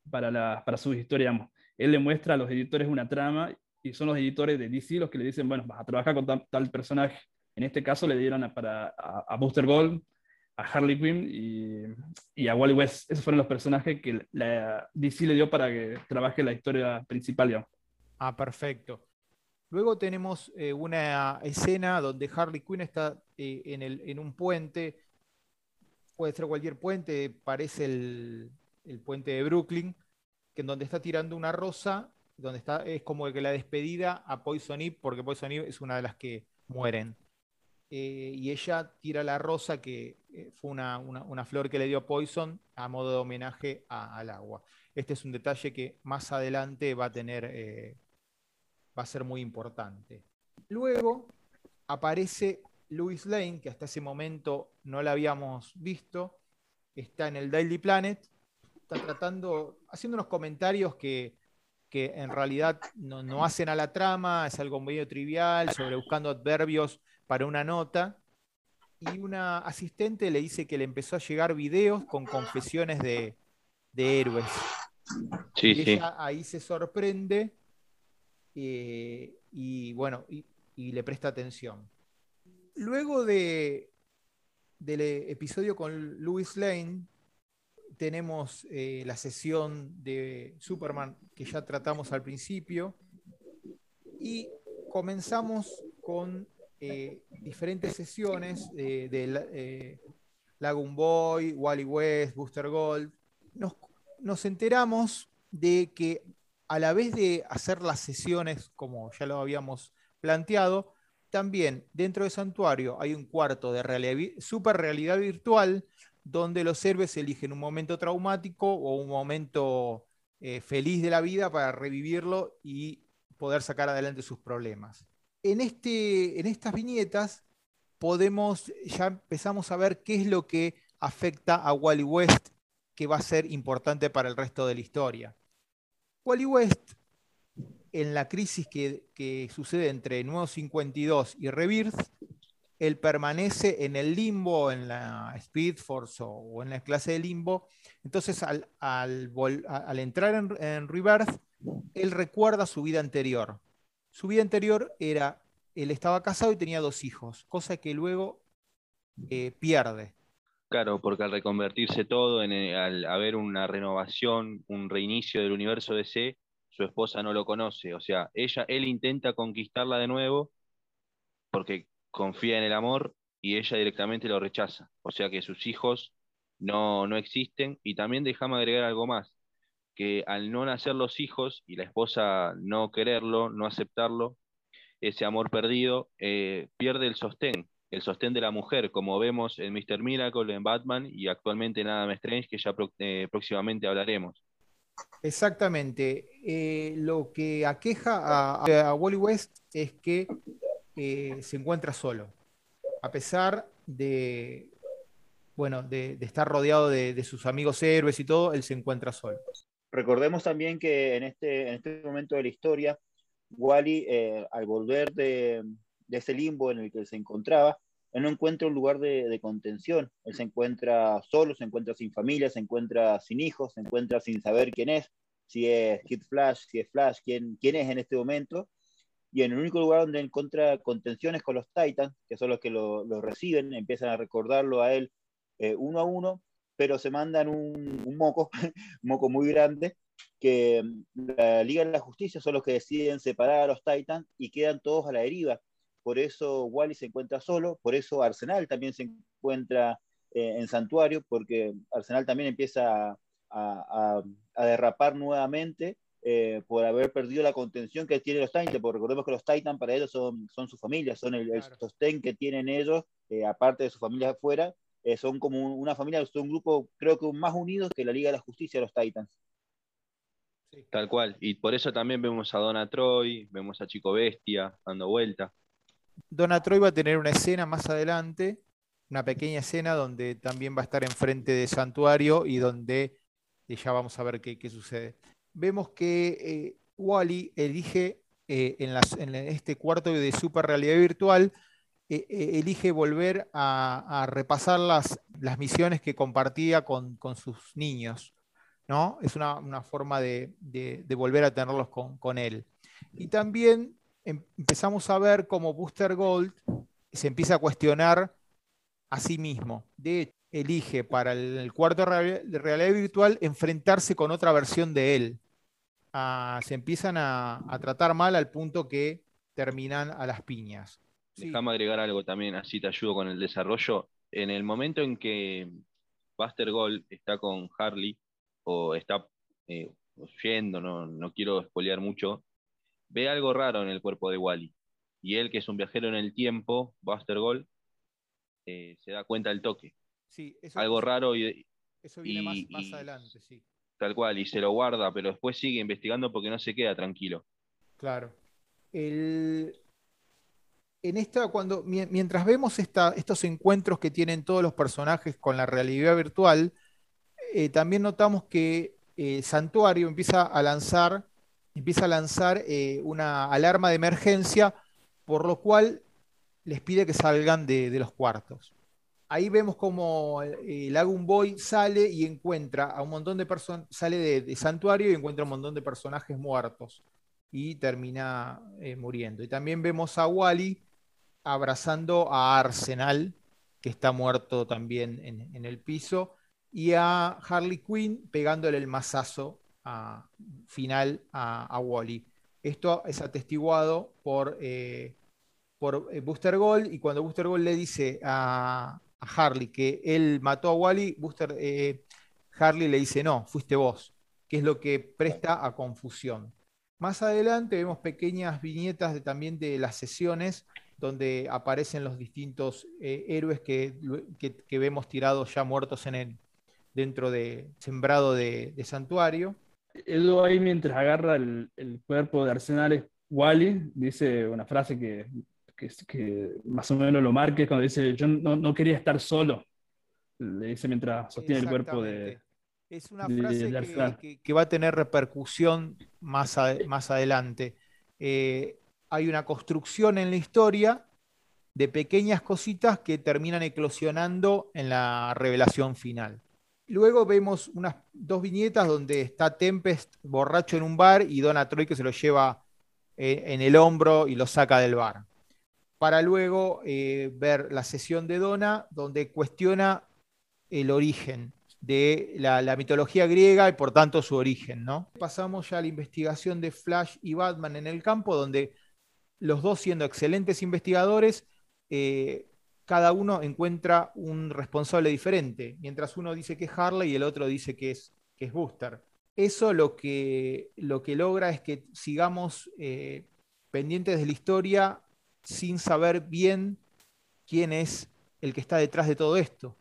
para, la, para sus historias. Él le muestra a los editores una trama y son los editores de DC los que le dicen, bueno, vas a trabajar con tal, personaje. En este caso le dieron a, para, a, Booster Gold, a Harley Quinn y, a Wally West. Esos fueron los personajes que DC le dio para que trabaje la historia principal, digamos. Ah, perfecto. Luego tenemos eh, una escena donde Harley Quinn está eh, en, el, en, un puente, puede ser cualquier puente, parece el, puente de Brooklyn, que en donde está tirando una rosa, donde está, es como que la despedida a Poison Ivy, porque Poison Ivy es una de las que mueren. Eh, y ella tira la rosa, que fue una, flor que le dio Poison a modo de homenaje al agua. Este es un detalle que más adelante va a tener va a ser muy importante. Luego aparece Louis Lane, que hasta ese momento no la habíamos visto, está en el Daily Planet, está tratando, haciendo unos comentarios que, en realidad no, hacen a la trama, es algo medio trivial, sobre buscando adverbios para una nota. Y una asistente le dice que le empezó a llegar videos con confesiones de, héroes. Sí, y ella ahí se sorprende eh, y bueno, y, le presta atención. Luego de, del episodio con Louis Lane, tenemos eh, la sesión de Superman que ya tratamos al principio y comenzamos con eh, diferentes sesiones de Lagoon Boy, Wally West, Booster Gold. Nos, nos enteramos de que a la vez de hacer las sesiones, como ya lo habíamos planteado, también dentro del santuario hay un cuarto de super realidad virtual donde los héroes eligen un momento traumático o un momento eh, feliz de la vida para revivirlo y poder sacar adelante sus problemas. En, este, en estas viñetas podemos, ya empezamos a ver qué es lo que afecta a Wally West, que va a ser importante para el resto de la historia. Wally West, en la crisis que, sucede entre Nuevo 52 y Rebirth, él permanece en el limbo, en la Speed Force o, en la clase de limbo. Entonces, al, entrar en, en, Rebirth, él recuerda su vida anterior. Su vida anterior era, él estaba casado y tenía dos hijos, cosa que luego eh, pierde. Claro, porque al reconvertirse todo, en, eh, al haber una renovación, un reinicio del universo DC, su esposa no lo conoce. O sea, ella, él intenta conquistarla de nuevo porque confía en el amor y ella directamente lo rechaza. O sea que sus hijos no, no existen. Y también déjame agregar algo más, que al no nacer los hijos y la esposa no quererlo, no aceptarlo, ese amor perdido, eh, pierde el sostén, el sostén de la mujer, como vemos en Mr. Miracle, en Batman y actualmente en Adam Strange, que ya eh, próximamente hablaremos. Exactamente. Eh, lo que aqueja a, a, Wally West es que se encuentra solo. A pesar de, bueno, de, estar rodeado de, sus amigos héroes y todo, él se encuentra solo. Recordemos también que en este, en este momento de la historia, Wally, eh, al volver de, ese limbo en el que se encontraba, él no encuentra un lugar de, contención. Él se encuentra solo, se encuentra sin familia, se encuentra sin hijos, se encuentra sin saber quién es, si es Kid Flash, si es Flash, quién, quién es en este momento y en el único lugar donde encuentra contenciones con los Titans, que son los que lo, reciben, empiezan a recordarlo a él eh, uno a uno, pero se mandan un, moco, un moco muy grande, que mm, la Liga de la Justicia son los que deciden separar a los Titans y quedan todos a la deriva. Por eso Wally se encuentra solo, por eso Arsenal también se encuentra eh, en Santuario, porque Arsenal también empieza a, a, a derrapar nuevamente eh, por haber perdido la contención que tienen los Titans, porque recordemos que los Titans para ellos son, son su familia, son el, sostén que tienen ellos, eh, aparte de su familia afuera, eh, son como una familia, son un grupo creo que más unidos que la Liga de la Justicia, los Titans. Tal cual, y por eso también vemos a Donna Troy, vemos a Chico Bestia dando vuelta. Donna Troy va a tener una escena más adelante, una pequeña escena donde también va a estar enfrente de Santuario y donde ya vamos a ver qué, qué sucede vemos que eh, Wally elige eh, en, este cuarto de super realidad virtual, eh, elige volver a, repasar las, las, misiones que compartía con, sus niños. ¿no? Es una, forma de, volver a tenerlos con, él. Y también em, empezamos a ver cómo Booster Gold se empieza a cuestionar a sí mismo. De hecho, elige para el, cuarto de realidad virtual enfrentarse con otra versión de él se empiezan a, tratar mal al punto que terminan a las piñas. Déjame agregar algo también, así te ayudo con el desarrollo. En el momento en que Buster Gold está con Harley, o está eh, yendo, no, no quiero espolear mucho, ve algo raro en el cuerpo de Wally. Y él, que es un viajero en el tiempo, Buster Gold, eh, se da cuenta del toque. Sí, algo raro y, eso viene más, adelante, sí. Tal cual, y se lo guarda, pero después sigue investigando porque no se queda tranquilo. Claro. en esta, cuando, mientras vemos estos encuentros que tienen todos los personajes con la realidad virtual, eh, también notamos que eh, Santuario empieza a lanzar, empieza a lanzar eh, una alarma de emergencia, por lo cual les pide que salgan de los cuartos ahí vemos como el Lagoon Boy sale y encuentra a un montón de personas, sale de, santuario y encuentra un montón de personajes muertos y termina eh, muriendo. Y también vemos a Wally abrazando a Arsenal, que está muerto también en, el piso, y a Harley Quinn pegándole el mazazo final a, Wally. Esto es atestiguado por, eh, por eh, Gold y cuando Booster Gold le dice a, a Harley que él mató a Wally, Buster, eh, Harley le dice, no, fuiste vos, que es lo que presta a confusión. Más adelante vemos pequeñas viñetas también de las sesiones donde aparecen los distintos eh, héroes que, vemos tirados ya muertos en el, dentro de sembrado de, santuario. Edu ahí mientras agarra el, cuerpo de Arsenales, Wally dice una frase que, que, más o menos lo marque cuando dice, yo no, no, quería estar solo, le dice mientras sostiene el cuerpo de... Es una frase que, va a tener repercusión más, más adelante. Eh, hay una construcción en la historia de pequeñas cositas que terminan eclosionando en la revelación final. Luego vemos unas dos viñetas donde está Tempest borracho en un bar y Donna Troy que se lo lleva eh, en el hombro y lo saca del bar. Para luego eh, ver la sesión de Donna donde cuestiona el origen de la, mitología griega y por tanto su origen. ¿no? Pasamos ya a la investigación de Flash y Batman en el campo, donde los dos siendo excelentes investigadores, eh, cada uno encuentra un responsable diferente, mientras uno dice que es Harley y el otro dice que es, que es Booster. Eso lo que, lo que logra es que sigamos eh, pendientes de la historia sin saber bien quién es el que está detrás de todo esto,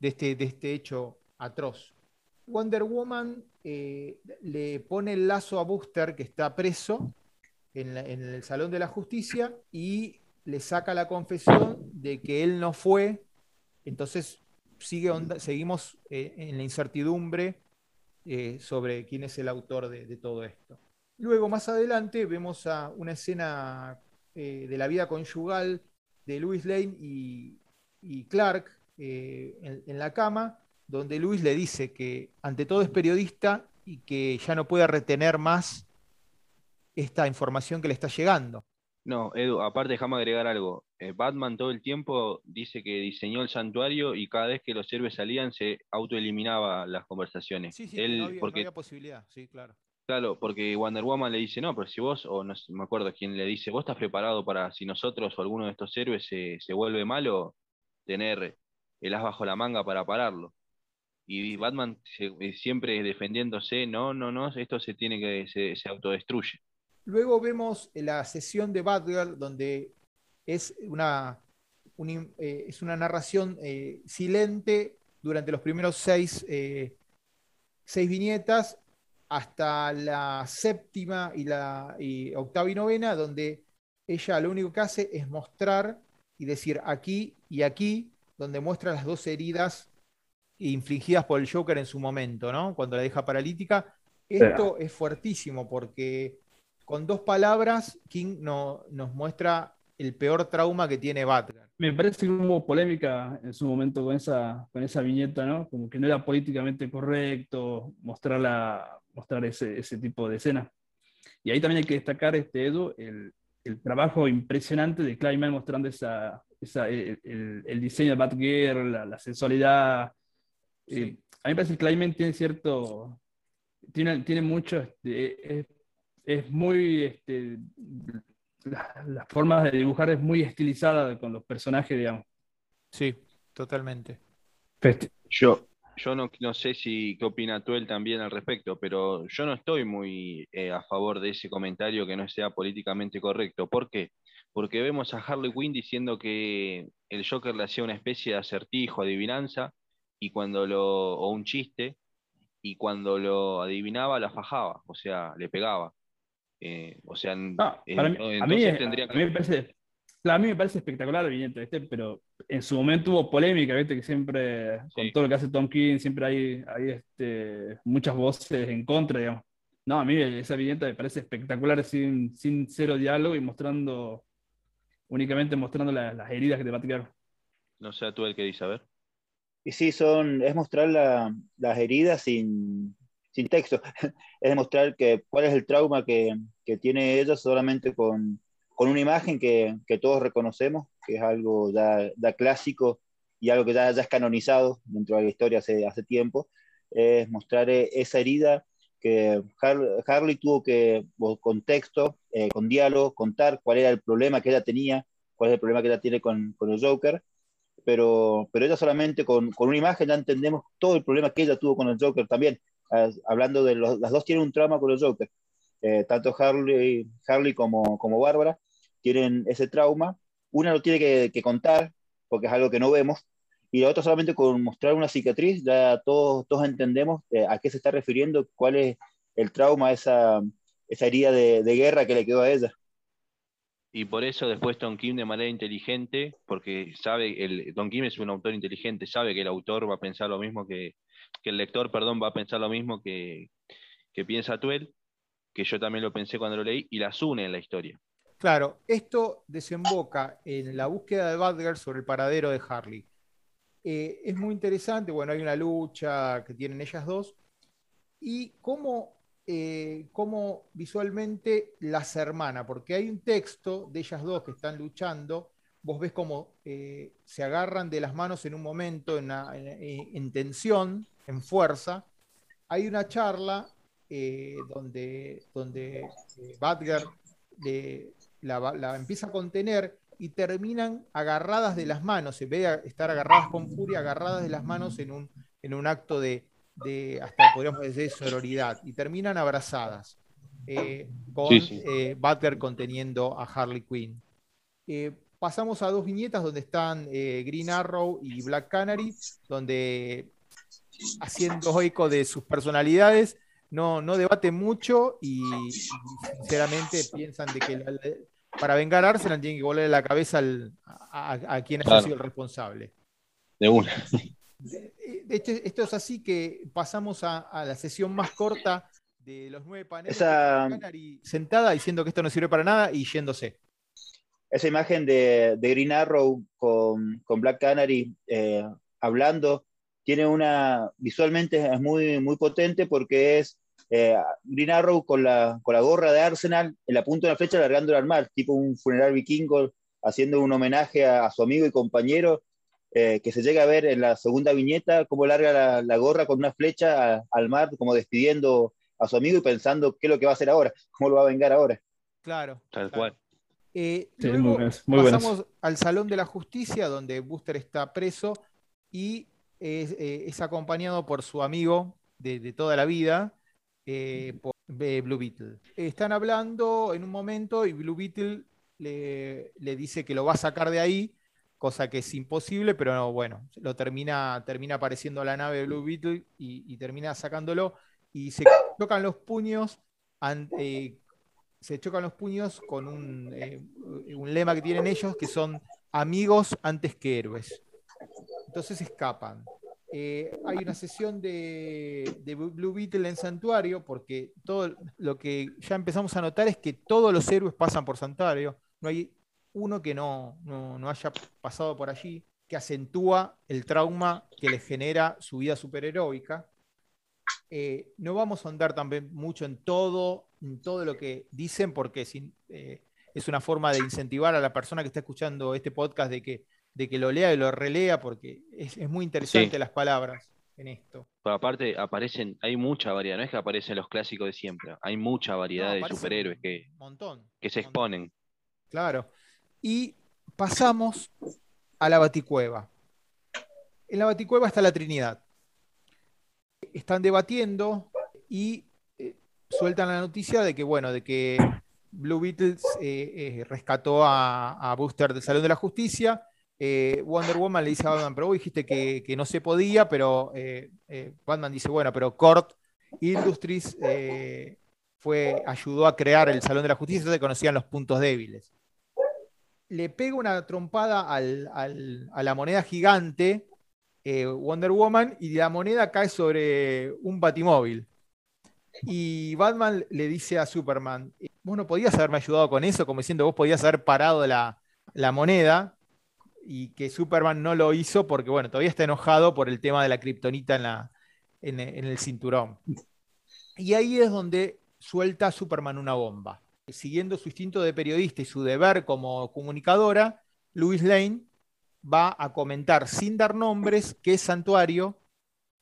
de este, de este hecho atroz. Wonder Woman eh, le pone el lazo a Booster que está preso en, el Salón de la Justicia y le saca la confesión de que él no fue. Entonces sigue seguimos eh, en la incertidumbre eh, sobre quién es el autor de, todo esto. Luego, más adelante, vemos a una escena de la vida conyugal de Louis Lane y, Clark en, la cama, donde Luis le dice que ante todo es periodista y que ya no puede retener más esta información que le está llegando. No, Edu, aparte déjame agregar algo. Eh, Batman todo el tiempo dice que diseñó el santuario y cada vez que los héroes salían se autoeliminaba las conversaciones. Sí, sí, Él, no, había, porque, posibilidad, sí, claro. Claro, porque Wonder Woman le dice, no, pero si vos, o no me acuerdo quién le dice, vos estás preparado para, si nosotros o alguno de estos héroes se, se vuelve malo, tener el as bajo la manga para pararlo y Batman eh, siempre defendiéndose, no, no, no, esto se tiene que, se, autodestruye. Luego vemos la sesión de Batgirl, donde es una, eh, es una narración eh, silente durante los primeros seis, seis, viñetas, hasta la séptima y la octava y novena, donde ella lo único que hace es mostrar y decir aquí y aquí, donde muestra las dos heridas infligidas por el Joker en su momento, ¿no? Cuando la deja paralítica. Esto es fuertísimo porque con dos palabras King no, nos muestra el peor trauma que tiene Batman. Me parece que hubo polémica en su momento con esa, con esa viñeta, ¿no? Como que no era políticamente correcto mostrar, mostrar ese, ese tipo de escena. Y ahí también hay que destacar, este, Edu, el, el trabajo impresionante de Kleinman mostrando esa, esa el, el, diseño de Batgirl, la, la sensualidad, a mí me parece que Clayman tiene cierto, tiene, tiene mucho, este, es, muy, este, las formas de dibujar es muy estilizada con los personajes, digamos. Sí, totalmente. Yo, yo no, no, sé si qué opina tú él también al respecto, pero yo no estoy muy eh, a favor de ese comentario que no sea políticamente correcto. ¿Por qué? Porque vemos a Harley Quinn diciendo que el Joker le hacía una especie de acertijo, adivinanza, y cuando lo, o un chiste, y cuando lo adivinaba la fajaba, o sea, le pegaba. Eh, o sea, a, mí, me parece, a mí me parece espectacular el pero en su momento hubo polémica, ¿viste? que siempre, con todo lo que hace Tom King, siempre hay, hay este, muchas voces en contra, digamos. No, a mí esa viñeta me parece espectacular sin, sin cero diálogo y mostrando, únicamente mostrando las heridas que te va a tirar. No sé tú el que dice, a ver. Y sí, son, es mostrar las heridas sin, sin texto, es demostrar que, cuál es el trauma que, que tiene ella solamente con, con una imagen que, que, todos reconocemos, que es algo ya, ya clásico y algo que ya, ya, es canonizado dentro de la historia hace, hace tiempo, es mostrar eh, esa herida que Harley tuvo que, con texto, eh, con diálogo, contar cuál era el problema que ella tenía, cuál es el problema que ella tiene con, con el Joker, pero, pero ella solamente con, con, una imagen ya entendemos todo el problema que ella tuvo con el Joker también. Hablando de los, las dos tienen un trauma con el Joker. Eh, tanto Harley, Harley como, como Bárbara tienen ese trauma. una lo tiene que, contar, porque es algo que no vemos, y la otra solamente con mostrar una cicatriz, ya todos, todos entendemos eh, a qué se está refiriendo, cuál es el trauma, esa, esa herida de guerra que le quedó a ella. Y por eso después Tom Kim de manera inteligente, porque sabe, el, Tom Kim es un autor inteligente, sabe que el autor va a pensar lo mismo que, que el lector, perdón, va a pensar lo mismo que, que piensa Tuel, que yo también lo pensé cuando lo leí, y las une en la historia. Claro, esto desemboca en la búsqueda de Badger sobre el paradero de Harley. Eh, es muy interesante, bueno, hay una lucha que tienen ellas dos, y cómo eh, cómo visualmente las hermana, porque hay un texto de ellas dos que están luchando, vos ves cómo eh, se agarran de las manos en un momento en, tensión, en fuerza. Hay una charla eh, donde, donde Badger la, empieza a contener y terminan agarradas de las manos, se ve estar agarradas con furia, agarradas de las manos en un, en un acto de, de, hasta podríamos decir, sororidad, y terminan abrazadas, eh, con eh, Butler conteniendo a Harley Quinn. Eh, pasamos a dos viñetas donde están Green Arrow y Black Canary, donde haciendo eco de sus personalidades, no, no debaten mucho y, sinceramente piensan de que para vengar a Arsenal tienen que volver la cabeza a, quien ha sido el responsable. De una. De hecho, esto es así que pasamos a, la sesión más corta de los nueve paneles. sentada diciendo que esto no sirve para nada y yéndose. Esa imagen de, Green Arrow con, Black Canary eh, hablando tiene una. visualmente es muy, muy potente porque es eh, Green Arrow con la, con la gorra de Arsenal en la punta de la flecha largando al mar, tipo un funeral vikingo, haciendo un homenaje a su amigo y compañero eh, que se llega a ver en la segunda viñeta, cómo larga la, gorra con una flecha al mar, como despidiendo a su amigo y pensando qué es lo que va a hacer ahora, cómo lo va a vengar ahora. Claro. Tal cual. Eh, luego pasamos al Salón de la Justicia, donde Buster está preso y es, eh, acompañado por su amigo de, toda la vida, por Blue Beetle. Están hablando en un momento y Blue Beetle le, le, dice que lo va a sacar de ahí cosa que es imposible, pero bueno, lo termina, termina apareciendo la nave de Blue Beetle y, termina sacándolo y se chocan los puños, se chocan los puños con un, eh, un, lema que tienen ellos que son amigos antes que héroes. Entonces escapan. Eh, hay una sesión de, de, Blue Beetle en Santuario, porque todo lo que ya empezamos a notar es que todos los héroes pasan por Santuario. No hay uno que no, no, haya pasado por allí, que acentúa el trauma que le genera su vida superheroica. Eh, no vamos a andar también mucho en todo, en todo lo que dicen, porque eh, es una forma de incentivar a la persona que está escuchando este podcast de que, de que lo lea y lo relea, porque es, muy interesante las palabras en esto. Pero aparte aparecen, hay mucha variedad, no es que aparecen los clásicos de siempre, hay mucha variedad de superhéroes que, que se exponen. Claro y pasamos a la Baticueva. En la Baticueva está la Trinidad. Están debatiendo y eh, sueltan la noticia de que, bueno, de que Blue Beatles eh, eh, rescató a, a, Booster del Salón de la Justicia. Wonder Woman le dice a Batman, pero vos dijiste que, no se podía, pero Batman dice, bueno, pero Court Industries fue, ayudó a crear el Salón de la Justicia, entonces conocían los puntos débiles le pega una trompada a la moneda gigante eh, Wonder Woman y la moneda cae sobre un batimóvil. Y Batman le dice a Superman, vos no podías haberme ayudado con eso, como diciendo, vos podías haber parado la, moneda y que Superman no lo hizo porque, bueno, todavía está enojado por el tema de la kriptonita en, en el cinturón. Y ahí es donde suelta Superman una bomba siguiendo su instinto de periodista y su deber como comunicadora, Louis Lane va a comentar sin dar nombres qué es santuario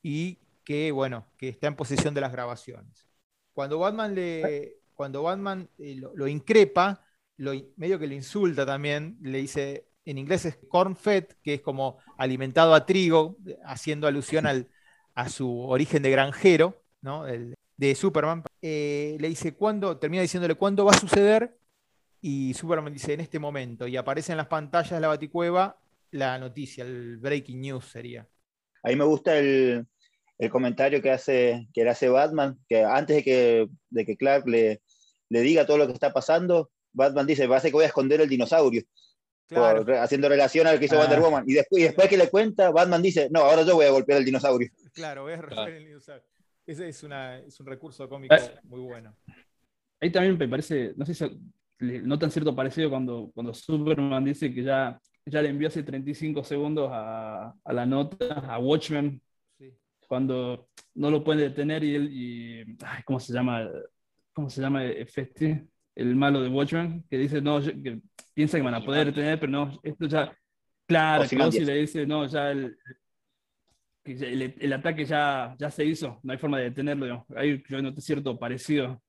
y que, bueno, que está en posesión de las grabaciones. Cuando Batman, le, cuando Batman eh, lo, increpa, lo, medio que le insulta también, le dice, en inglés es corn fed, que es como alimentado a trigo, haciendo alusión al, a su origen de granjero, ¿no? de Superman, eh, le dice cuándo, termina diciéndole cuándo va a suceder, y Superman dice en este momento, y aparece en las pantallas de la Baticueva la noticia, el breaking news sería. A mí me gusta el, el comentario que hace, que hace Batman, que antes de que, de que Clark le, le diga todo lo que está pasando, Batman dice, va a ser que voy a esconder el dinosaurio. Claro. por- haciendo relación a lo que hizo Ah. Wonder Woman. Y después, y después que le cuenta, Batman dice, no, ahora yo voy a golpear el dinosaurio. Claro, voy a Claro. resolver el dinosaurio. Ese es, una, es un recurso cómico Eh. muy bueno. Ahí también me parece, no sé si notan cierto parecido cuando, cuando Superman dice que ya, ya le envió hace 35 segundos a, a la nota, a Watchmen, Sí. cuando no lo pueden detener y él, y, ay, ¿cómo se llama? ¿Cómo se llama Festi? El malo de Watchmen, que dice, no, yo- que piensa que van a poder detener, pero no, esto ya, claro. Ozzy le dice, no, ya el, el, ataque ya, ya se hizo, no hay forma de detenerlo, ahí yo noté cierto parecido.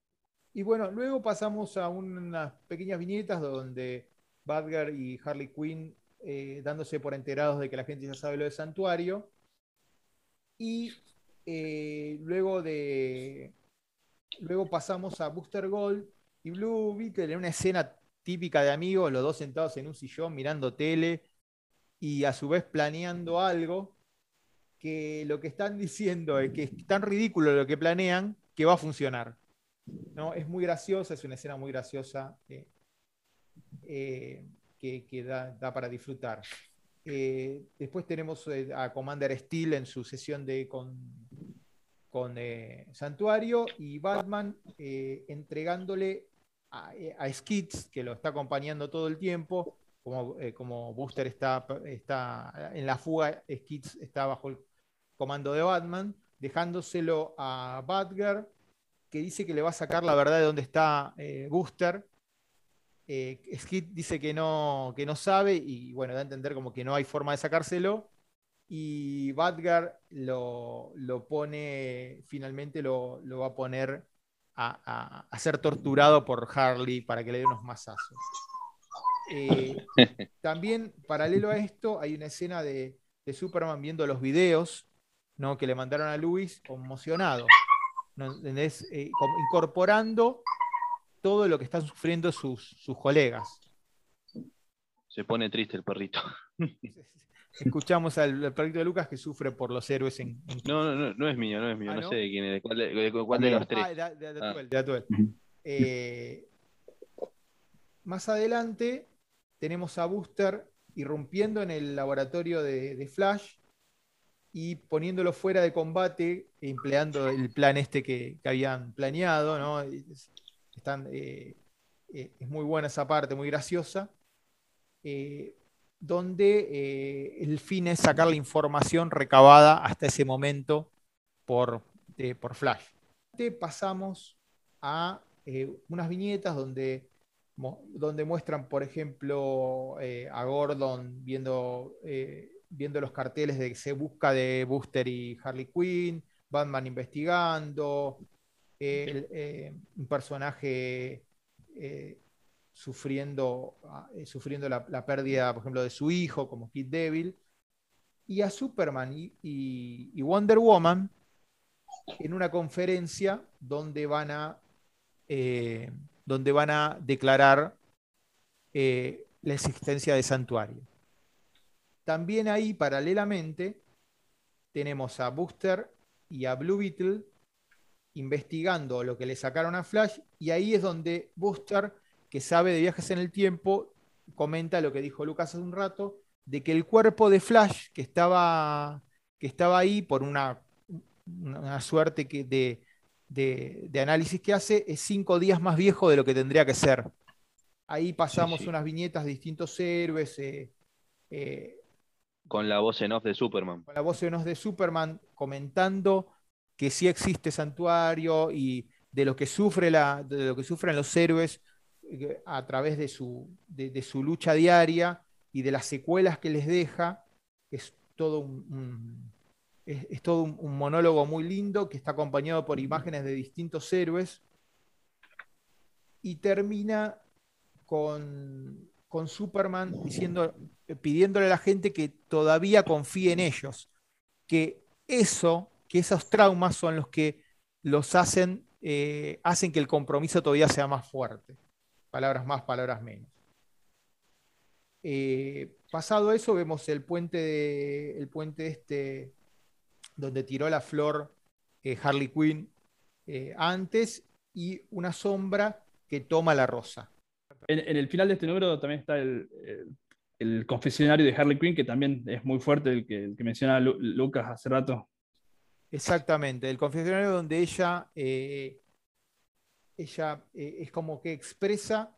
Y bueno, luego pasamos a unas pequeñas viñetas donde Badger y Harley Quinn eh, dándose por enterados de que la gente ya sabe lo de Santuario. Y eh, luego de. Luego pasamos a Booster Gold y Blue Beetle en una escena típica de amigos, los dos sentados en un sillón mirando tele y a su vez planeando algo que lo que están diciendo es que es tan ridículo lo que planean que va a funcionar. ¿no? Es muy graciosa, es una escena muy graciosa eh, eh, que, que da, da para disfrutar. Eh, después tenemos a Commander Steel en su sesión de con, con Santuario y Batman entregándole a, a Skids, que lo está acompañando todo el tiempo, como, como Booster está, está en la fuga, Skids está bajo el comando de Batman, dejándoselo a Batgirl, que dice que le va a sacar la verdad de dónde está eh, Booster. Eh, Skid dice que no, que no sabe y bueno, da a entender como que no hay forma de sacárselo. Y Badgar lo, lo pone, finalmente lo, lo va a poner a, a- a ser torturado por Harley para que le dé unos masazos. Eh, también, paralelo a esto, hay una escena de, de Superman viendo los videos ¿no? que le mandaron a Luis conmocionado. ¿no? ¿Entendés? Eh, como incorporando todo lo que están sufriendo sus, sus colegas. Se pone triste el perrito. Escuchamos al, al perrito de Lucas que sufre por los héroes en, en- No, no, no, no es mío, no es mío. Ah, no, ¿no? sé de quién es, de cuál de, de cuál de los tres. Ah, de- de- de Ah. Atuel, Atuel. Eh, más adelante tenemos a Booster irrumpiendo en el laboratorio de, de Flash y poniéndolo fuera de combate, empleando el plan este que, que habían planeado, ¿no? Es, están, eh, eh, es muy buena esa parte, muy graciosa, eh, donde el fin es sacar la información recabada hasta ese momento por, por Flash. Pasamos a unas viñetas donde, donde muestran, por ejemplo, a Gordon viendo, viendo los carteles de que se busca de Booster y Harley Quinn, Batman investigando, el, eh, un personaje eh, sufriendo, ah, eh, sufriendo la, la pérdida, por ejemplo, de su hijo, como Kid Devil, y a Superman y, y- y Wonder Woman en una conferencia donde van a, donde van a declarar la existencia de santuario. También ahí, paralelamente, tenemos a Booster y a Blue Beetle investigando lo que le sacaron a Flash, y ahí es donde Booster, que sabe de viajes en el tiempo, comenta lo que dijo Lucas hace un rato, de que el cuerpo de Flash, que estaba, que estaba ahí por una, una suerte que de, de- de análisis que hace, es cinco días más viejo de lo que tendría que ser. Ahí pasamos sí. unas viñetas de distintos héroes, eh, eh, Con la voz en off de Superman. con la voz en off de Superman comentando que sí existe santuario y de lo que sufre la, de lo que sufren los héroes eh, a través de su, de, su lucha diaria y de las secuelas que les deja. Es todo es, es todo un, un monólogo muy lindo que está acompañado por imágenes de distintos héroes y termina con, con Superman diciendo, pidiéndole a la gente que todavía confíe en ellos, que eso, que esos traumas son los que los hacen, eh, hacen que el compromiso todavía sea más fuerte. palabras más, palabras menos. Eh, pasado eso, vemos el puente, el puente este donde tiró la flor eh, Harley Quinn eh, antes y una sombra que toma la rosa. En, el final de este número también está el, confesionario de Harley Quinn, que también es muy fuerte, el que, menciona Lucas hace rato. Exactamente, el confesionario donde ella, eh, ella es como que expresa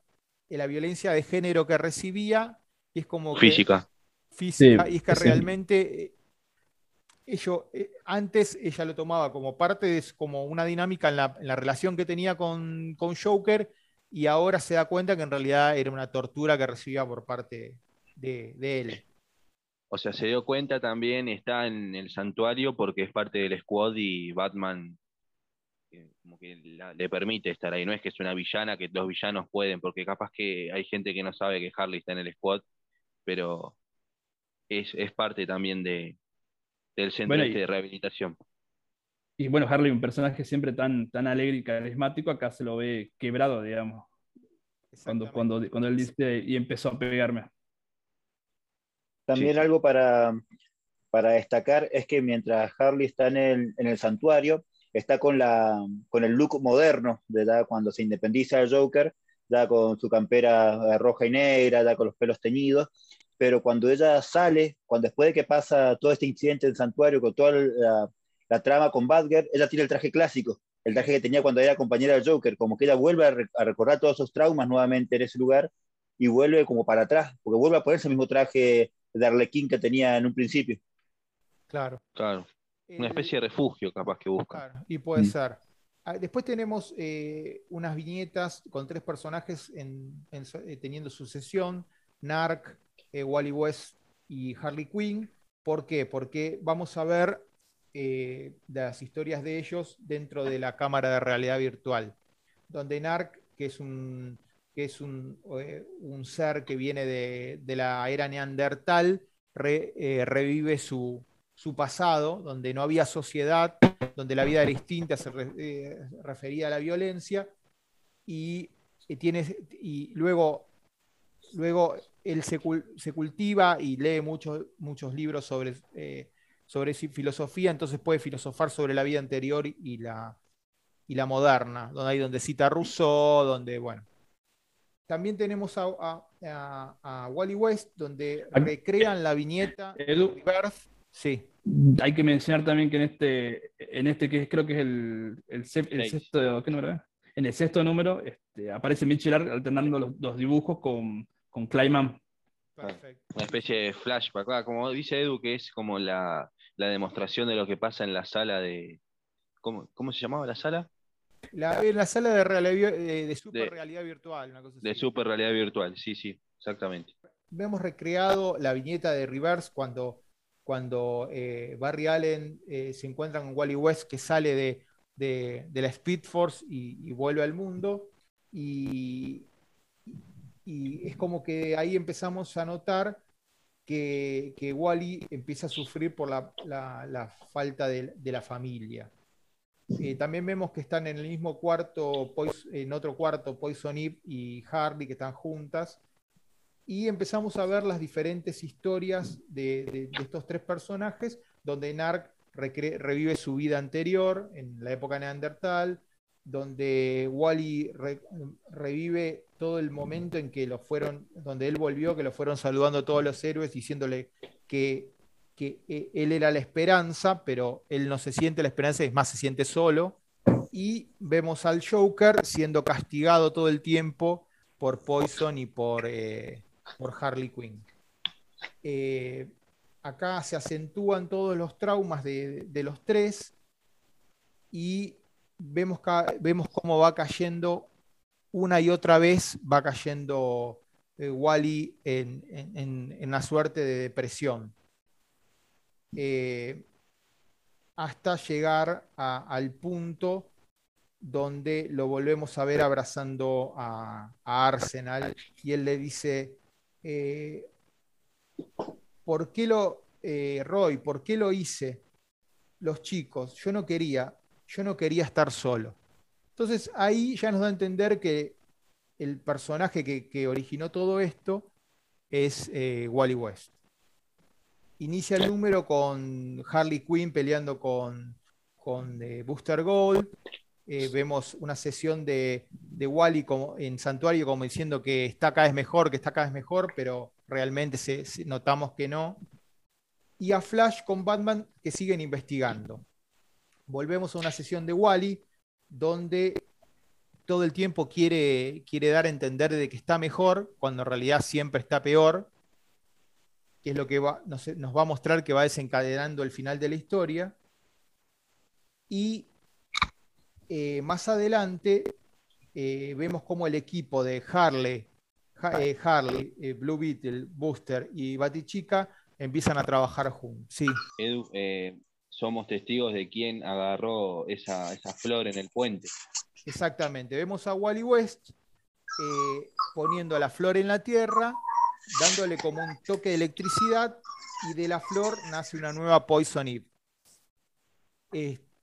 la violencia de género que recibía y es como física. física, y es que realmente ello, eh, antes ella lo tomaba como parte de como una dinámica en la, relación que tenía con, con, Joker y ahora se da cuenta que en realidad era una tortura que recibía por parte de, él. O sea, se dio cuenta también, está en el santuario porque es parte del squad y Batman eh, como que le permite estar ahí. No es que es una villana, que los villanos pueden, porque capaz que hay gente que no sabe que Harley está en el squad, pero es parte también de, del centro este de rehabilitación. Y bueno, Harley, un personaje siempre tan, tan alegre y carismático, acá se lo ve quebrado, digamos. Cuando, cuando, cuando él dice y empezó a pegarme. También algo para, para destacar es que mientras Harley está en el, en el santuario, está con, la, con el look moderno de cuando se independiza el Joker, ya con su campera roja y negra, ya con los pelos teñidos, pero cuando ella sale, cuando después de que pasa todo este incidente en el santuario con toda la, trama con Badger, ella tiene el traje clásico, el traje que tenía cuando era compañera del Joker, como que ella vuelve a, recordar todos esos traumas nuevamente en ese lugar y vuelve como para atrás, porque vuelve a ponerse el mismo traje de Arlequín que tenía en un principio. Claro. Claro. Una especie de refugio capaz que busca. Claro, y puede mm. ser. Ah, después tenemos eh, unas viñetas con tres personajes eh, teniendo sucesión. Narc, eh, Wally West y Harley Quinn. ¿Por qué? Porque vamos a ver eh, las historias de ellos dentro de la cámara de realidad virtual, donde Narc, que es un, que es un, eh, ser que viene de, la era neandertal, revive su, pasado, donde no había sociedad, donde la vida era distinta, se refería a la violencia, y, tiene, y luego, luego él se, cultiva y lee muchos, libros sobre, eh, sobre filosofía, entonces puede filosofar sobre la vida anterior y la, y la moderna, donde hay donde cita Rousseau, donde, bueno. También tenemos a, Wally West, donde recrean la viñeta de Sí. Hay que mencionar también que en este, en este que creo que es el, el, sexto, ¿qué número En el sexto número este, aparece Mitchell alternando los dibujos con con Clayman. Una especie de flashback, como dice Edu, que es como la, demostración de lo que pasa en la sala de. ¿Cómo, se llamaba la sala? La, la sala de, realidad, de, super realidad virtual. de super realidad virtual, sí, sí, exactamente. Vemos recreado la viñeta de Reverse cuando, cuando eh, Barry Allen eh, se encuentra con Wally West que sale de, la Speed Force y, y, vuelve al mundo. Y, y es como que ahí empezamos a notar que, Wally empieza a sufrir por la, falta de, la familia. Eh, también vemos que están en el mismo cuarto, en otro cuarto, Poison Eve y Harley, que están juntas. Y empezamos a ver las diferentes historias de, estos tres personajes, donde Narc revive su vida anterior, en la época neandertal, donde Wally revive todo el momento en que lo fueron, donde él volvió, que lo fueron saludando todos los héroes, diciéndole que, eh, él era la esperanza, pero él no se siente la esperanza, es más, se siente solo. Y vemos al Joker siendo castigado todo el tiempo por Poison y por, eh, por Harley Quinn. Eh, acá se acentúan todos los traumas de, de los tres y vemos, vemos cómo va cayendo una y otra vez, va cayendo eh, Wally en, en, la suerte de depresión. Eh, hasta llegar al punto donde lo volvemos a ver abrazando a, Arsenal y él le dice, eh, ¿por qué lo, Roy, por qué lo hice? Los chicos, yo no quería, yo no quería estar solo. Entonces ahí ya nos da a entender que el personaje que, originó todo esto es eh, Wally West. Inicia el número con Harley Quinn peleando con, con eh, Booster Gold. Eh, vemos una sesión de, Wally como, en Santuario como diciendo que está cada vez mejor, que está cada vez mejor, pero realmente notamos que no. Y a Flash con Batman que siguen investigando. Volvemos a una sesión de Wally donde todo el tiempo quiere, quiere dar a entender de que está mejor, cuando en realidad siempre está peor, que es lo que nos, va a mostrar que va desencadenando el final de la historia. Y eh, más adelante eh, vemos cómo el equipo de Harley, eh, Harley Blue Beetle, Booster y Batichica empiezan a trabajar juntos. Sí. Somos testigos de quién agarró esa, esa flor en el puente. Exactamente. Vemos a Wally West eh, poniendo la flor en la tierra, dándole como un toque de electricidad y de la flor nace una nueva Poison Eve.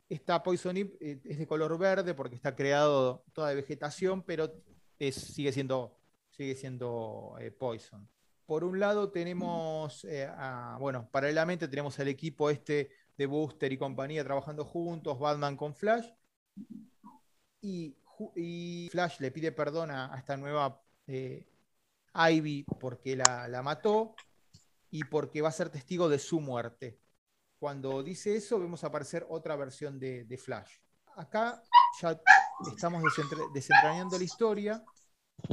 esta Poison Eve eh, es de color verde porque está creado toda de vegetación, pero sigue siendo, sigue siendo eh, Poison. Por un lado tenemos, bueno, paralelamente tenemos al equipo este de Booster y compañía trabajando juntos, Batman con Flash, y, Flash le pide perdón a, esta nueva eh, Ivy porque la, mató y porque va a ser testigo de su muerte. Cuando dice eso, vemos aparecer otra versión de, Flash. Acá ya estamos desentrañando la historia,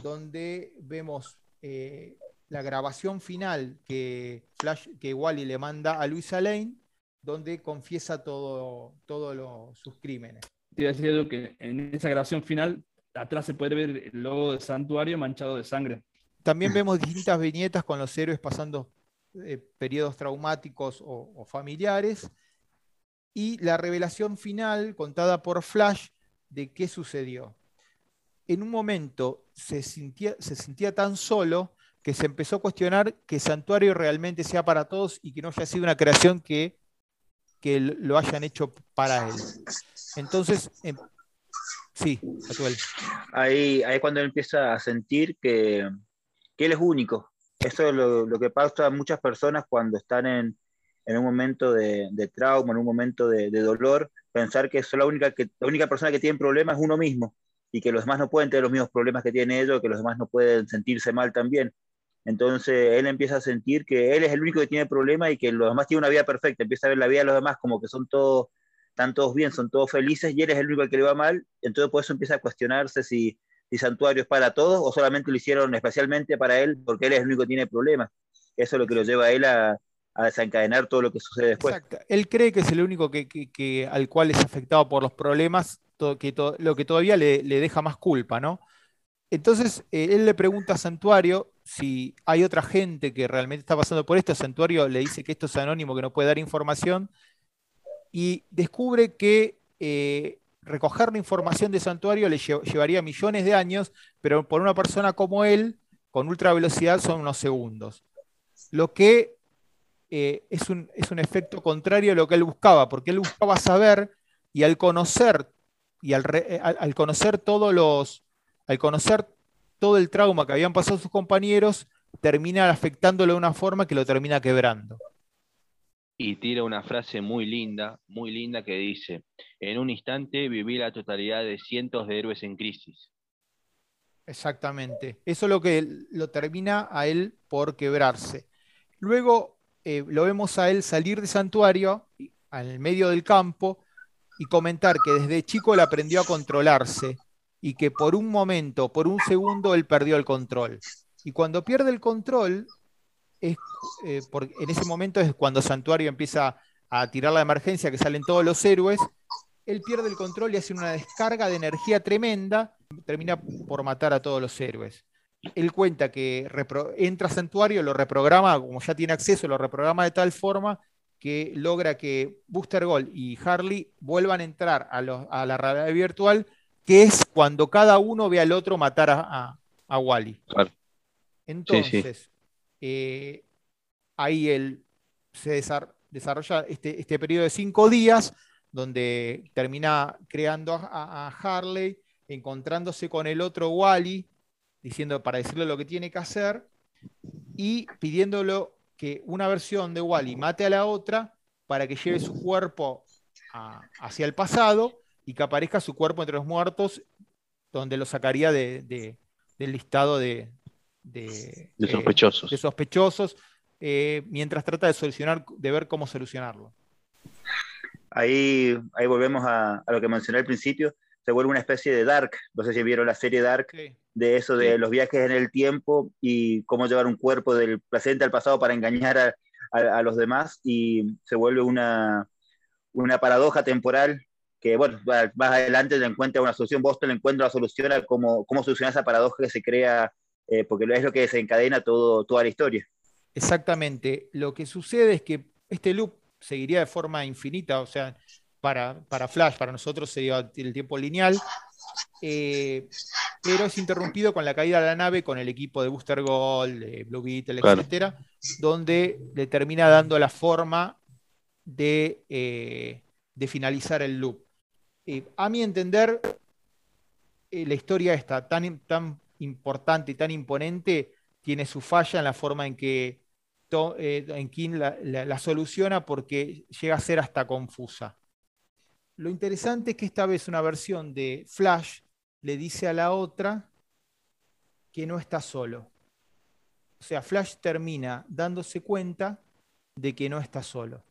donde vemos eh, la grabación final que, Flash, que Wally le manda a Luisa Lane, donde confiesa todos todo sus crímenes te iba a decir que en esa grabación final, atrás se puede ver el logo de santuario manchado de sangre. También vemos distintas viñetas con los héroes pasando eh, periodos traumáticos o, familiares. Y la revelación final contada por Flash de qué sucedió. En un momento se sentía, se sentía tan solo que se empezó a cuestionar que Santuario realmente sea para todos y que no haya sido una creación que, que lo hayan hecho para él. Entonces, em, sí, actual. Ahí, ahí cuando él empieza a sentir que, él es único. Eso es lo, que pasa a muchas personas cuando están en, un momento de, trauma, en un momento de, dolor, pensar que, la, única que la única persona que tiene problemas es uno mismo y que los demás no pueden tener los mismos problemas que tiene ellos, que los demás no pueden sentirse mal también. Entonces él empieza a sentir que él es el único que tiene problemas y que los demás tienen una vida perfecta, empieza a ver la vida de los demás como que son todos están todos bien, son todos felices y él es el único que le va mal, entonces por eso empieza a cuestionarse si, si Santuario es para todos o solamente lo hicieron especialmente para él porque él es el único que tiene problemas. Eso es lo que lo lleva a él a, desencadenar todo lo que sucede después. Exacto. Él cree que es el único que, al cual es afectado por los problemas, que lo que todavía le, deja más culpa, ¿no? Entonces, eh, él le pregunta a Santuario si hay otra gente que realmente está pasando por esto. Santuario le dice que esto es anónimo, que no puede dar información y descubre que eh, recoger la información de santuario le llevaría millones de años, pero por una persona como él, con ultra velocidad, son unos segundos. Lo que eh, es, un, es, un, efecto contrario a lo que él buscaba, porque él buscaba saber y al conocer y al, eh, al conocer todos los, al conocer todo el trauma que habían pasado sus compañeros, termina afectándolo de una forma que lo termina quebrando y tira una frase muy linda, muy linda que dice, en un instante viví la totalidad de cientos de héroes en crisis. Exactamente. Eso es lo que lo termina a él por quebrarse. Luego eh, lo vemos a él salir de santuario, al medio del campo, y comentar que desde chico él aprendió a controlarse y que por un momento, por un segundo, él perdió el control. Y cuando pierde el control, es, eh, en ese momento es cuando Santuario empieza a tirar la emergencia, que salen todos los héroes, él pierde el control y hace una descarga de energía tremenda, termina por matar a todos los héroes. Él cuenta que entra a Santuario, lo reprograma, como ya tiene acceso, lo reprograma de tal forma que logra que Booster Gold y Harley vuelvan a entrar a, la realidad virtual, que es cuando cada uno ve al otro matar a, Wally. Entonces, eh, ahí él se desarrolla este, este, periodo de cinco días donde termina creando a, Harley, encontrándose con el otro Wally, diciendo, para decirle lo que tiene que hacer y pidiéndolo que una versión de Wally mate a la otra para que lleve su cuerpo hacia el pasado y que aparezca su cuerpo entre los muertos, donde lo sacaría del listado de, de, sospechosos. de sospechosos eh, mientras trata de solucionar, de ver cómo solucionarlo. Ahí, ahí volvemos a, lo que mencioné al principio, se vuelve una especie de Dark, no sé si vieron la serie Dark, de eso de los viajes en el tiempo y cómo llevar un cuerpo del presente al pasado para engañar a, a, los demás y se vuelve una, una paradoja temporal que, bueno, más adelante le encuentra una solución, Boston le encuentra la solución a cómo, cómo solucionar esa paradoja que se crea, eh, porque es lo que desencadena todo, toda la historia. Exactamente. Lo que sucede es que este loop seguiría de forma infinita, o sea, para, para Flash, para nosotros sería el tiempo lineal, eh, pero es interrumpido con la caída de la nave, con el equipo de Booster Gold, de Blue Beetle, etcétera, donde le termina dando la forma de, eh, de finalizar el loop. Eh, a mi entender, la historia está tan, tan importante y tan imponente, tiene su falla en la forma en que en King la soluciona porque llega a ser hasta confusa. Lo interesante es que esta vez una versión de Flash le dice a la otra que no está solo. O sea, Flash termina dándose cuenta de que no está solo.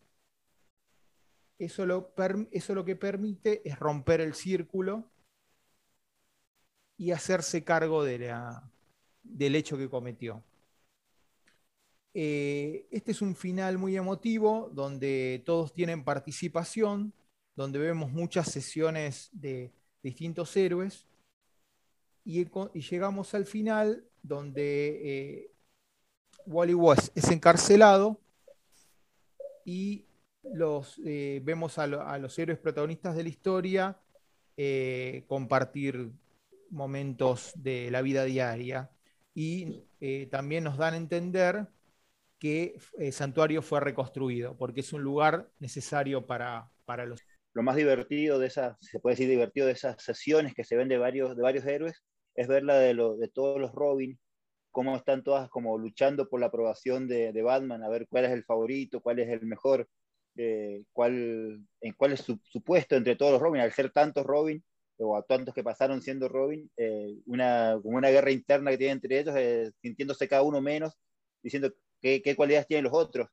Eso lo, eso lo que permite es romper el círculo y hacerse cargo de la, del hecho que cometió. Eh, este es un final muy emotivo donde todos tienen participación, donde vemos muchas sesiones de distintos héroes y, llegamos al final donde eh, Wally West es encarcelado y los, eh, vemos a, los héroes protagonistas de la historia eh, compartir momentos de la vida diaria. Y también nos dan a entender que Santuario fue reconstruido porque es un lugar necesario para, para los lo más divertido de esas, se puede decir divertido de esas sesiones que se ven de varios, de varios héroes, es ver la de, lo, de todos los Robin, cómo están todas como luchando por la aprobación de, de Batman, a ver cuál es el favorito, cuál es el mejor, eh, cuál, en cuál es su, puesto entre todos los Robin, al ser tantos Robin, o a tantos que pasaron siendo Robin, eh, una, como una guerra interna que tiene entre ellos, eh, sintiéndose cada uno menos, diciendo qué, qué cualidades tienen los otros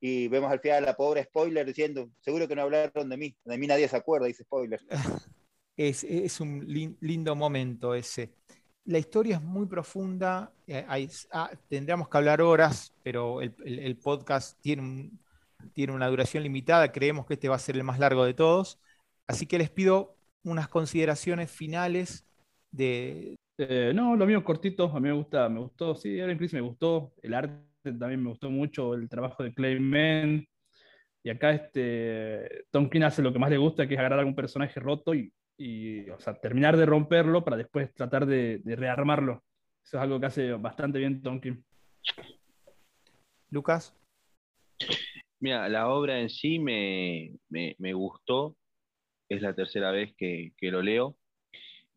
y vemos al final a la pobre spoiler diciendo, seguro que no hablaron de mí, de mí nadie se acuerda, dice spoiler. Es, un lindo momento ese. La historia es muy profunda, eh, ah, tendríamos que hablar horas, pero el, podcast tiene, tiene una duración limitada, creemos que este va a ser el más largo de todos, así que les pido unas consideraciones finales de... Eh, no, lo mío cortito, a mí me gusta, me gustó, sí, Aaron me gustó, el arte también me gustó mucho el trabajo de Clayman. Y acá este, Tom King hace lo que más le gusta, que es agarrar a algún personaje roto y, o sea, terminar de romperlo para después tratar de, rearmarlo. Eso es algo que hace bastante bien Tom King. Lucas. Mira, la obra en sí me, me, gustó. Es la tercera vez que, que, lo leo.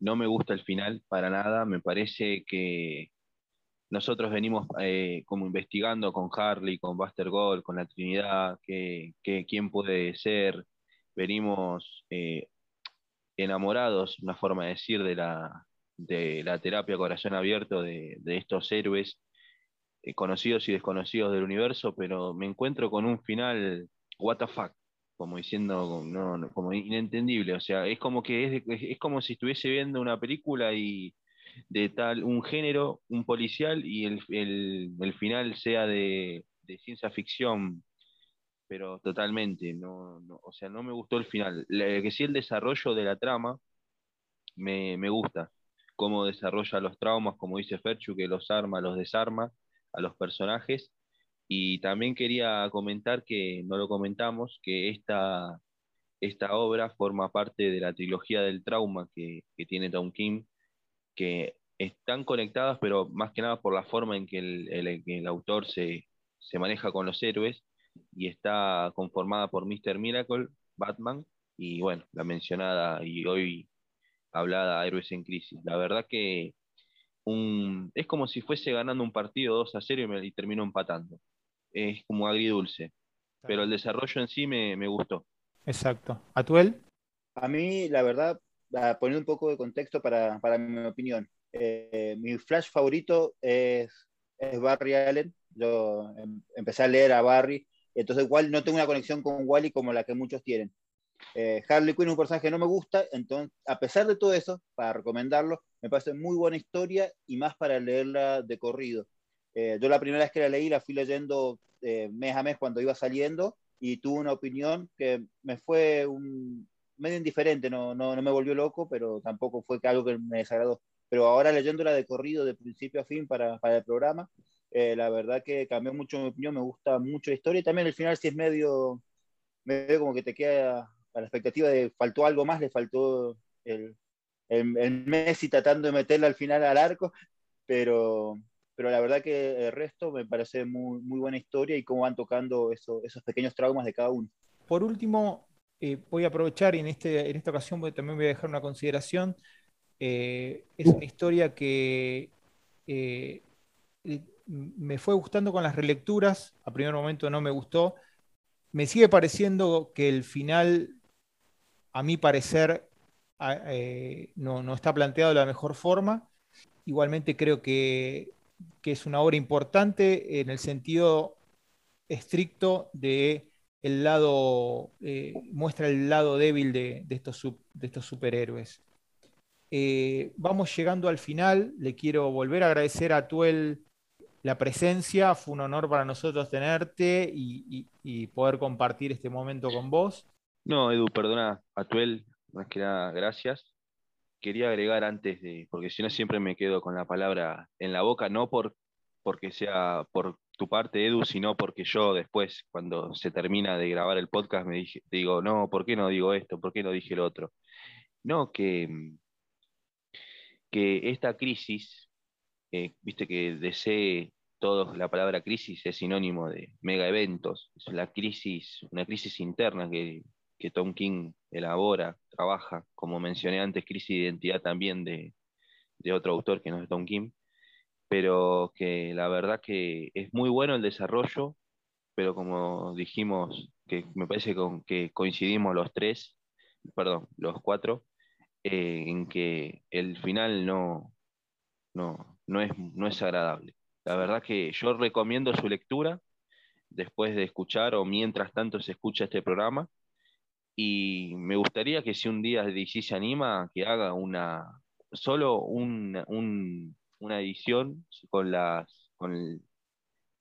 No me gusta el final para nada. Me parece que, nosotros venimos eh, como investigando con Harley, con Buster Gold, con la Trinidad, que, quién puede ser. Venimos eh, enamorados, una forma de decir, de la, de la terapia corazón abierto de, estos héroes eh, conocidos y desconocidos del universo, pero me encuentro con un final, what the fuck, como diciendo, no, como inentendible. O sea, es como que es, es como si estuviese viendo una película y de tal, un género, un policial, y el, el, final sea de, de, ciencia ficción, pero totalmente, no, no, o sea, no me gustó el final. que sí el desarrollo de la trama me, me gusta, cómo desarrolla los traumas, como dice Ferchu, que los arma, los desarma a los personajes. Y también quería comentar que no lo comentamos, que esta, esta obra forma parte de la trilogía del trauma que, que tiene Tom King, que están conectadas, pero más que nada por la forma en que el, autor se, maneja con los héroes y está conformada por Mr. Miracle, Batman y bueno, la mencionada y hoy hablada Héroes en Crisis. La verdad que un, es como si fuese ganando un partido 2 a 0 y, me, y terminó empatando. Es como agridulce. Pero el desarrollo en sí me, me gustó. Exacto. ¿Atuel? A mí, la verdad, a poner un poco de contexto para, para mi opinión. Eh, mi flash favorito es, es, Barry Allen. Yo em, empecé a leer a Barry, entonces igual no tengo una conexión con Wally como la que muchos tienen. Eh, Harley Quinn es un personaje que no me gusta, entonces, a pesar de todo eso, para recomendarlo, me parece muy buena historia y más para leerla de corrido. Eh, yo la primera vez que la leí la fui leyendo eh, mes a mes cuando iba saliendo y tuve una opinión que me fue un, medio indiferente, no, no, no, me volvió loco, pero tampoco fue algo que me desagradó. Pero ahora leyéndola de corrido de principio a fin para, para el programa, eh, la verdad que cambió mucho mi opinión, me gusta mucho la historia y también el final si es medio, medio como que te queda a la expectativa de faltó algo más, le faltó el, el, Messi tratando de meterla al final al arco, pero, pero la verdad que el resto me parece muy, muy buena historia y cómo van tocando eso, esos pequeños traumas de cada uno. Por último, eh, voy a aprovechar y en, este, en esta ocasión también voy a dejar una consideración. Eh, es una historia que eh, me fue gustando con las relecturas, a primer momento no me gustó. Me sigue pareciendo que el final, a mi parecer, no, no, está planteado de la mejor forma. Igualmente creo que, que es una obra importante en el sentido estricto de el lado, eh, muestra el lado débil de, de, estos, de estos, superhéroes. Eh, vamos llegando al final, le quiero volver a agradecer a Tuel la presencia, fue un honor para nosotros tenerte y, y, y poder compartir este momento con vos. No, Edu, perdona, a Tuel, más que nada, gracias. Quería agregar antes de, porque si no siempre me quedo con la palabra en la boca, no por, porque sea por tu parte, Edu, sino porque yo después, cuando se termina de grabar el podcast, me dije, digo, no, ¿por qué no digo esto? ¿Por qué no dije el otro? No, que, que esta crisis, eh, viste que desee todos, la palabra crisis es sinónimo de mega eventos, es la crisis, una crisis interna que, que Tom King elabora, trabaja, como mencioné antes, crisis de identidad también de, de otro autor que no es Tom King pero que la verdad que es muy bueno el desarrollo, pero como dijimos, que me parece con, que coincidimos los tres, perdón, los cuatro, eh, en que el final no, no, no, es, no es agradable. La verdad que yo recomiendo su lectura después de escuchar o mientras tanto se escucha este programa. Y me gustaría que si un día DC se anima, que haga una, solo un, un una edición con las, con,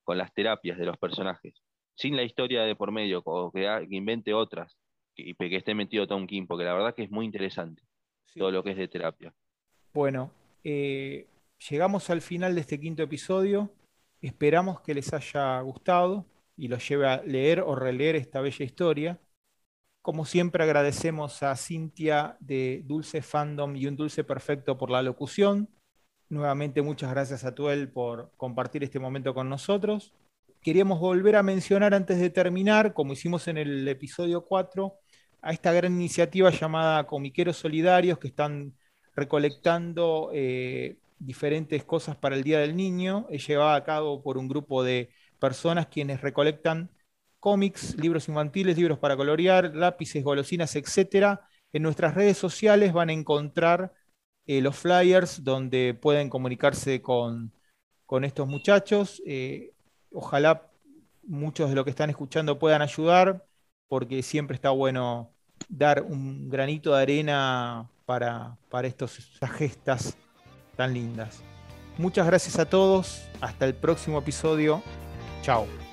con, las terapias de los personajes, sin la historia de por medio, o que, invente otras, y que, que, esté metido Tom King, porque la verdad que es muy interesante sí. todo lo que es de terapia. Bueno, eh, llegamos al final de este quinto episodio. Esperamos que les haya gustado y los lleve a leer o releer esta bella historia. Como siempre agradecemos a Cintia de Dulce Fandom y un Dulce Perfecto por la locución. Nuevamente muchas gracias a Tuel por compartir este momento con nosotros. Queríamos volver a mencionar antes de terminar, como hicimos en el episodio 4, a esta gran iniciativa llamada Comiqueros Solidarios que están recolectando eh, diferentes cosas para el Día del Niño. Es llevada a cabo por un grupo de personas quienes recolectan cómics, libros infantiles, libros para colorear, lápices, golosinas, etc. En nuestras redes sociales van a encontrar eh, los flyers donde pueden comunicarse con, con estos muchachos. Eh, ojalá muchos de los que están escuchando puedan ayudar, porque siempre está bueno dar un granito de arena para, para estos, estas gestas tan lindas. Muchas gracias a todos. Hasta el próximo episodio. Chao.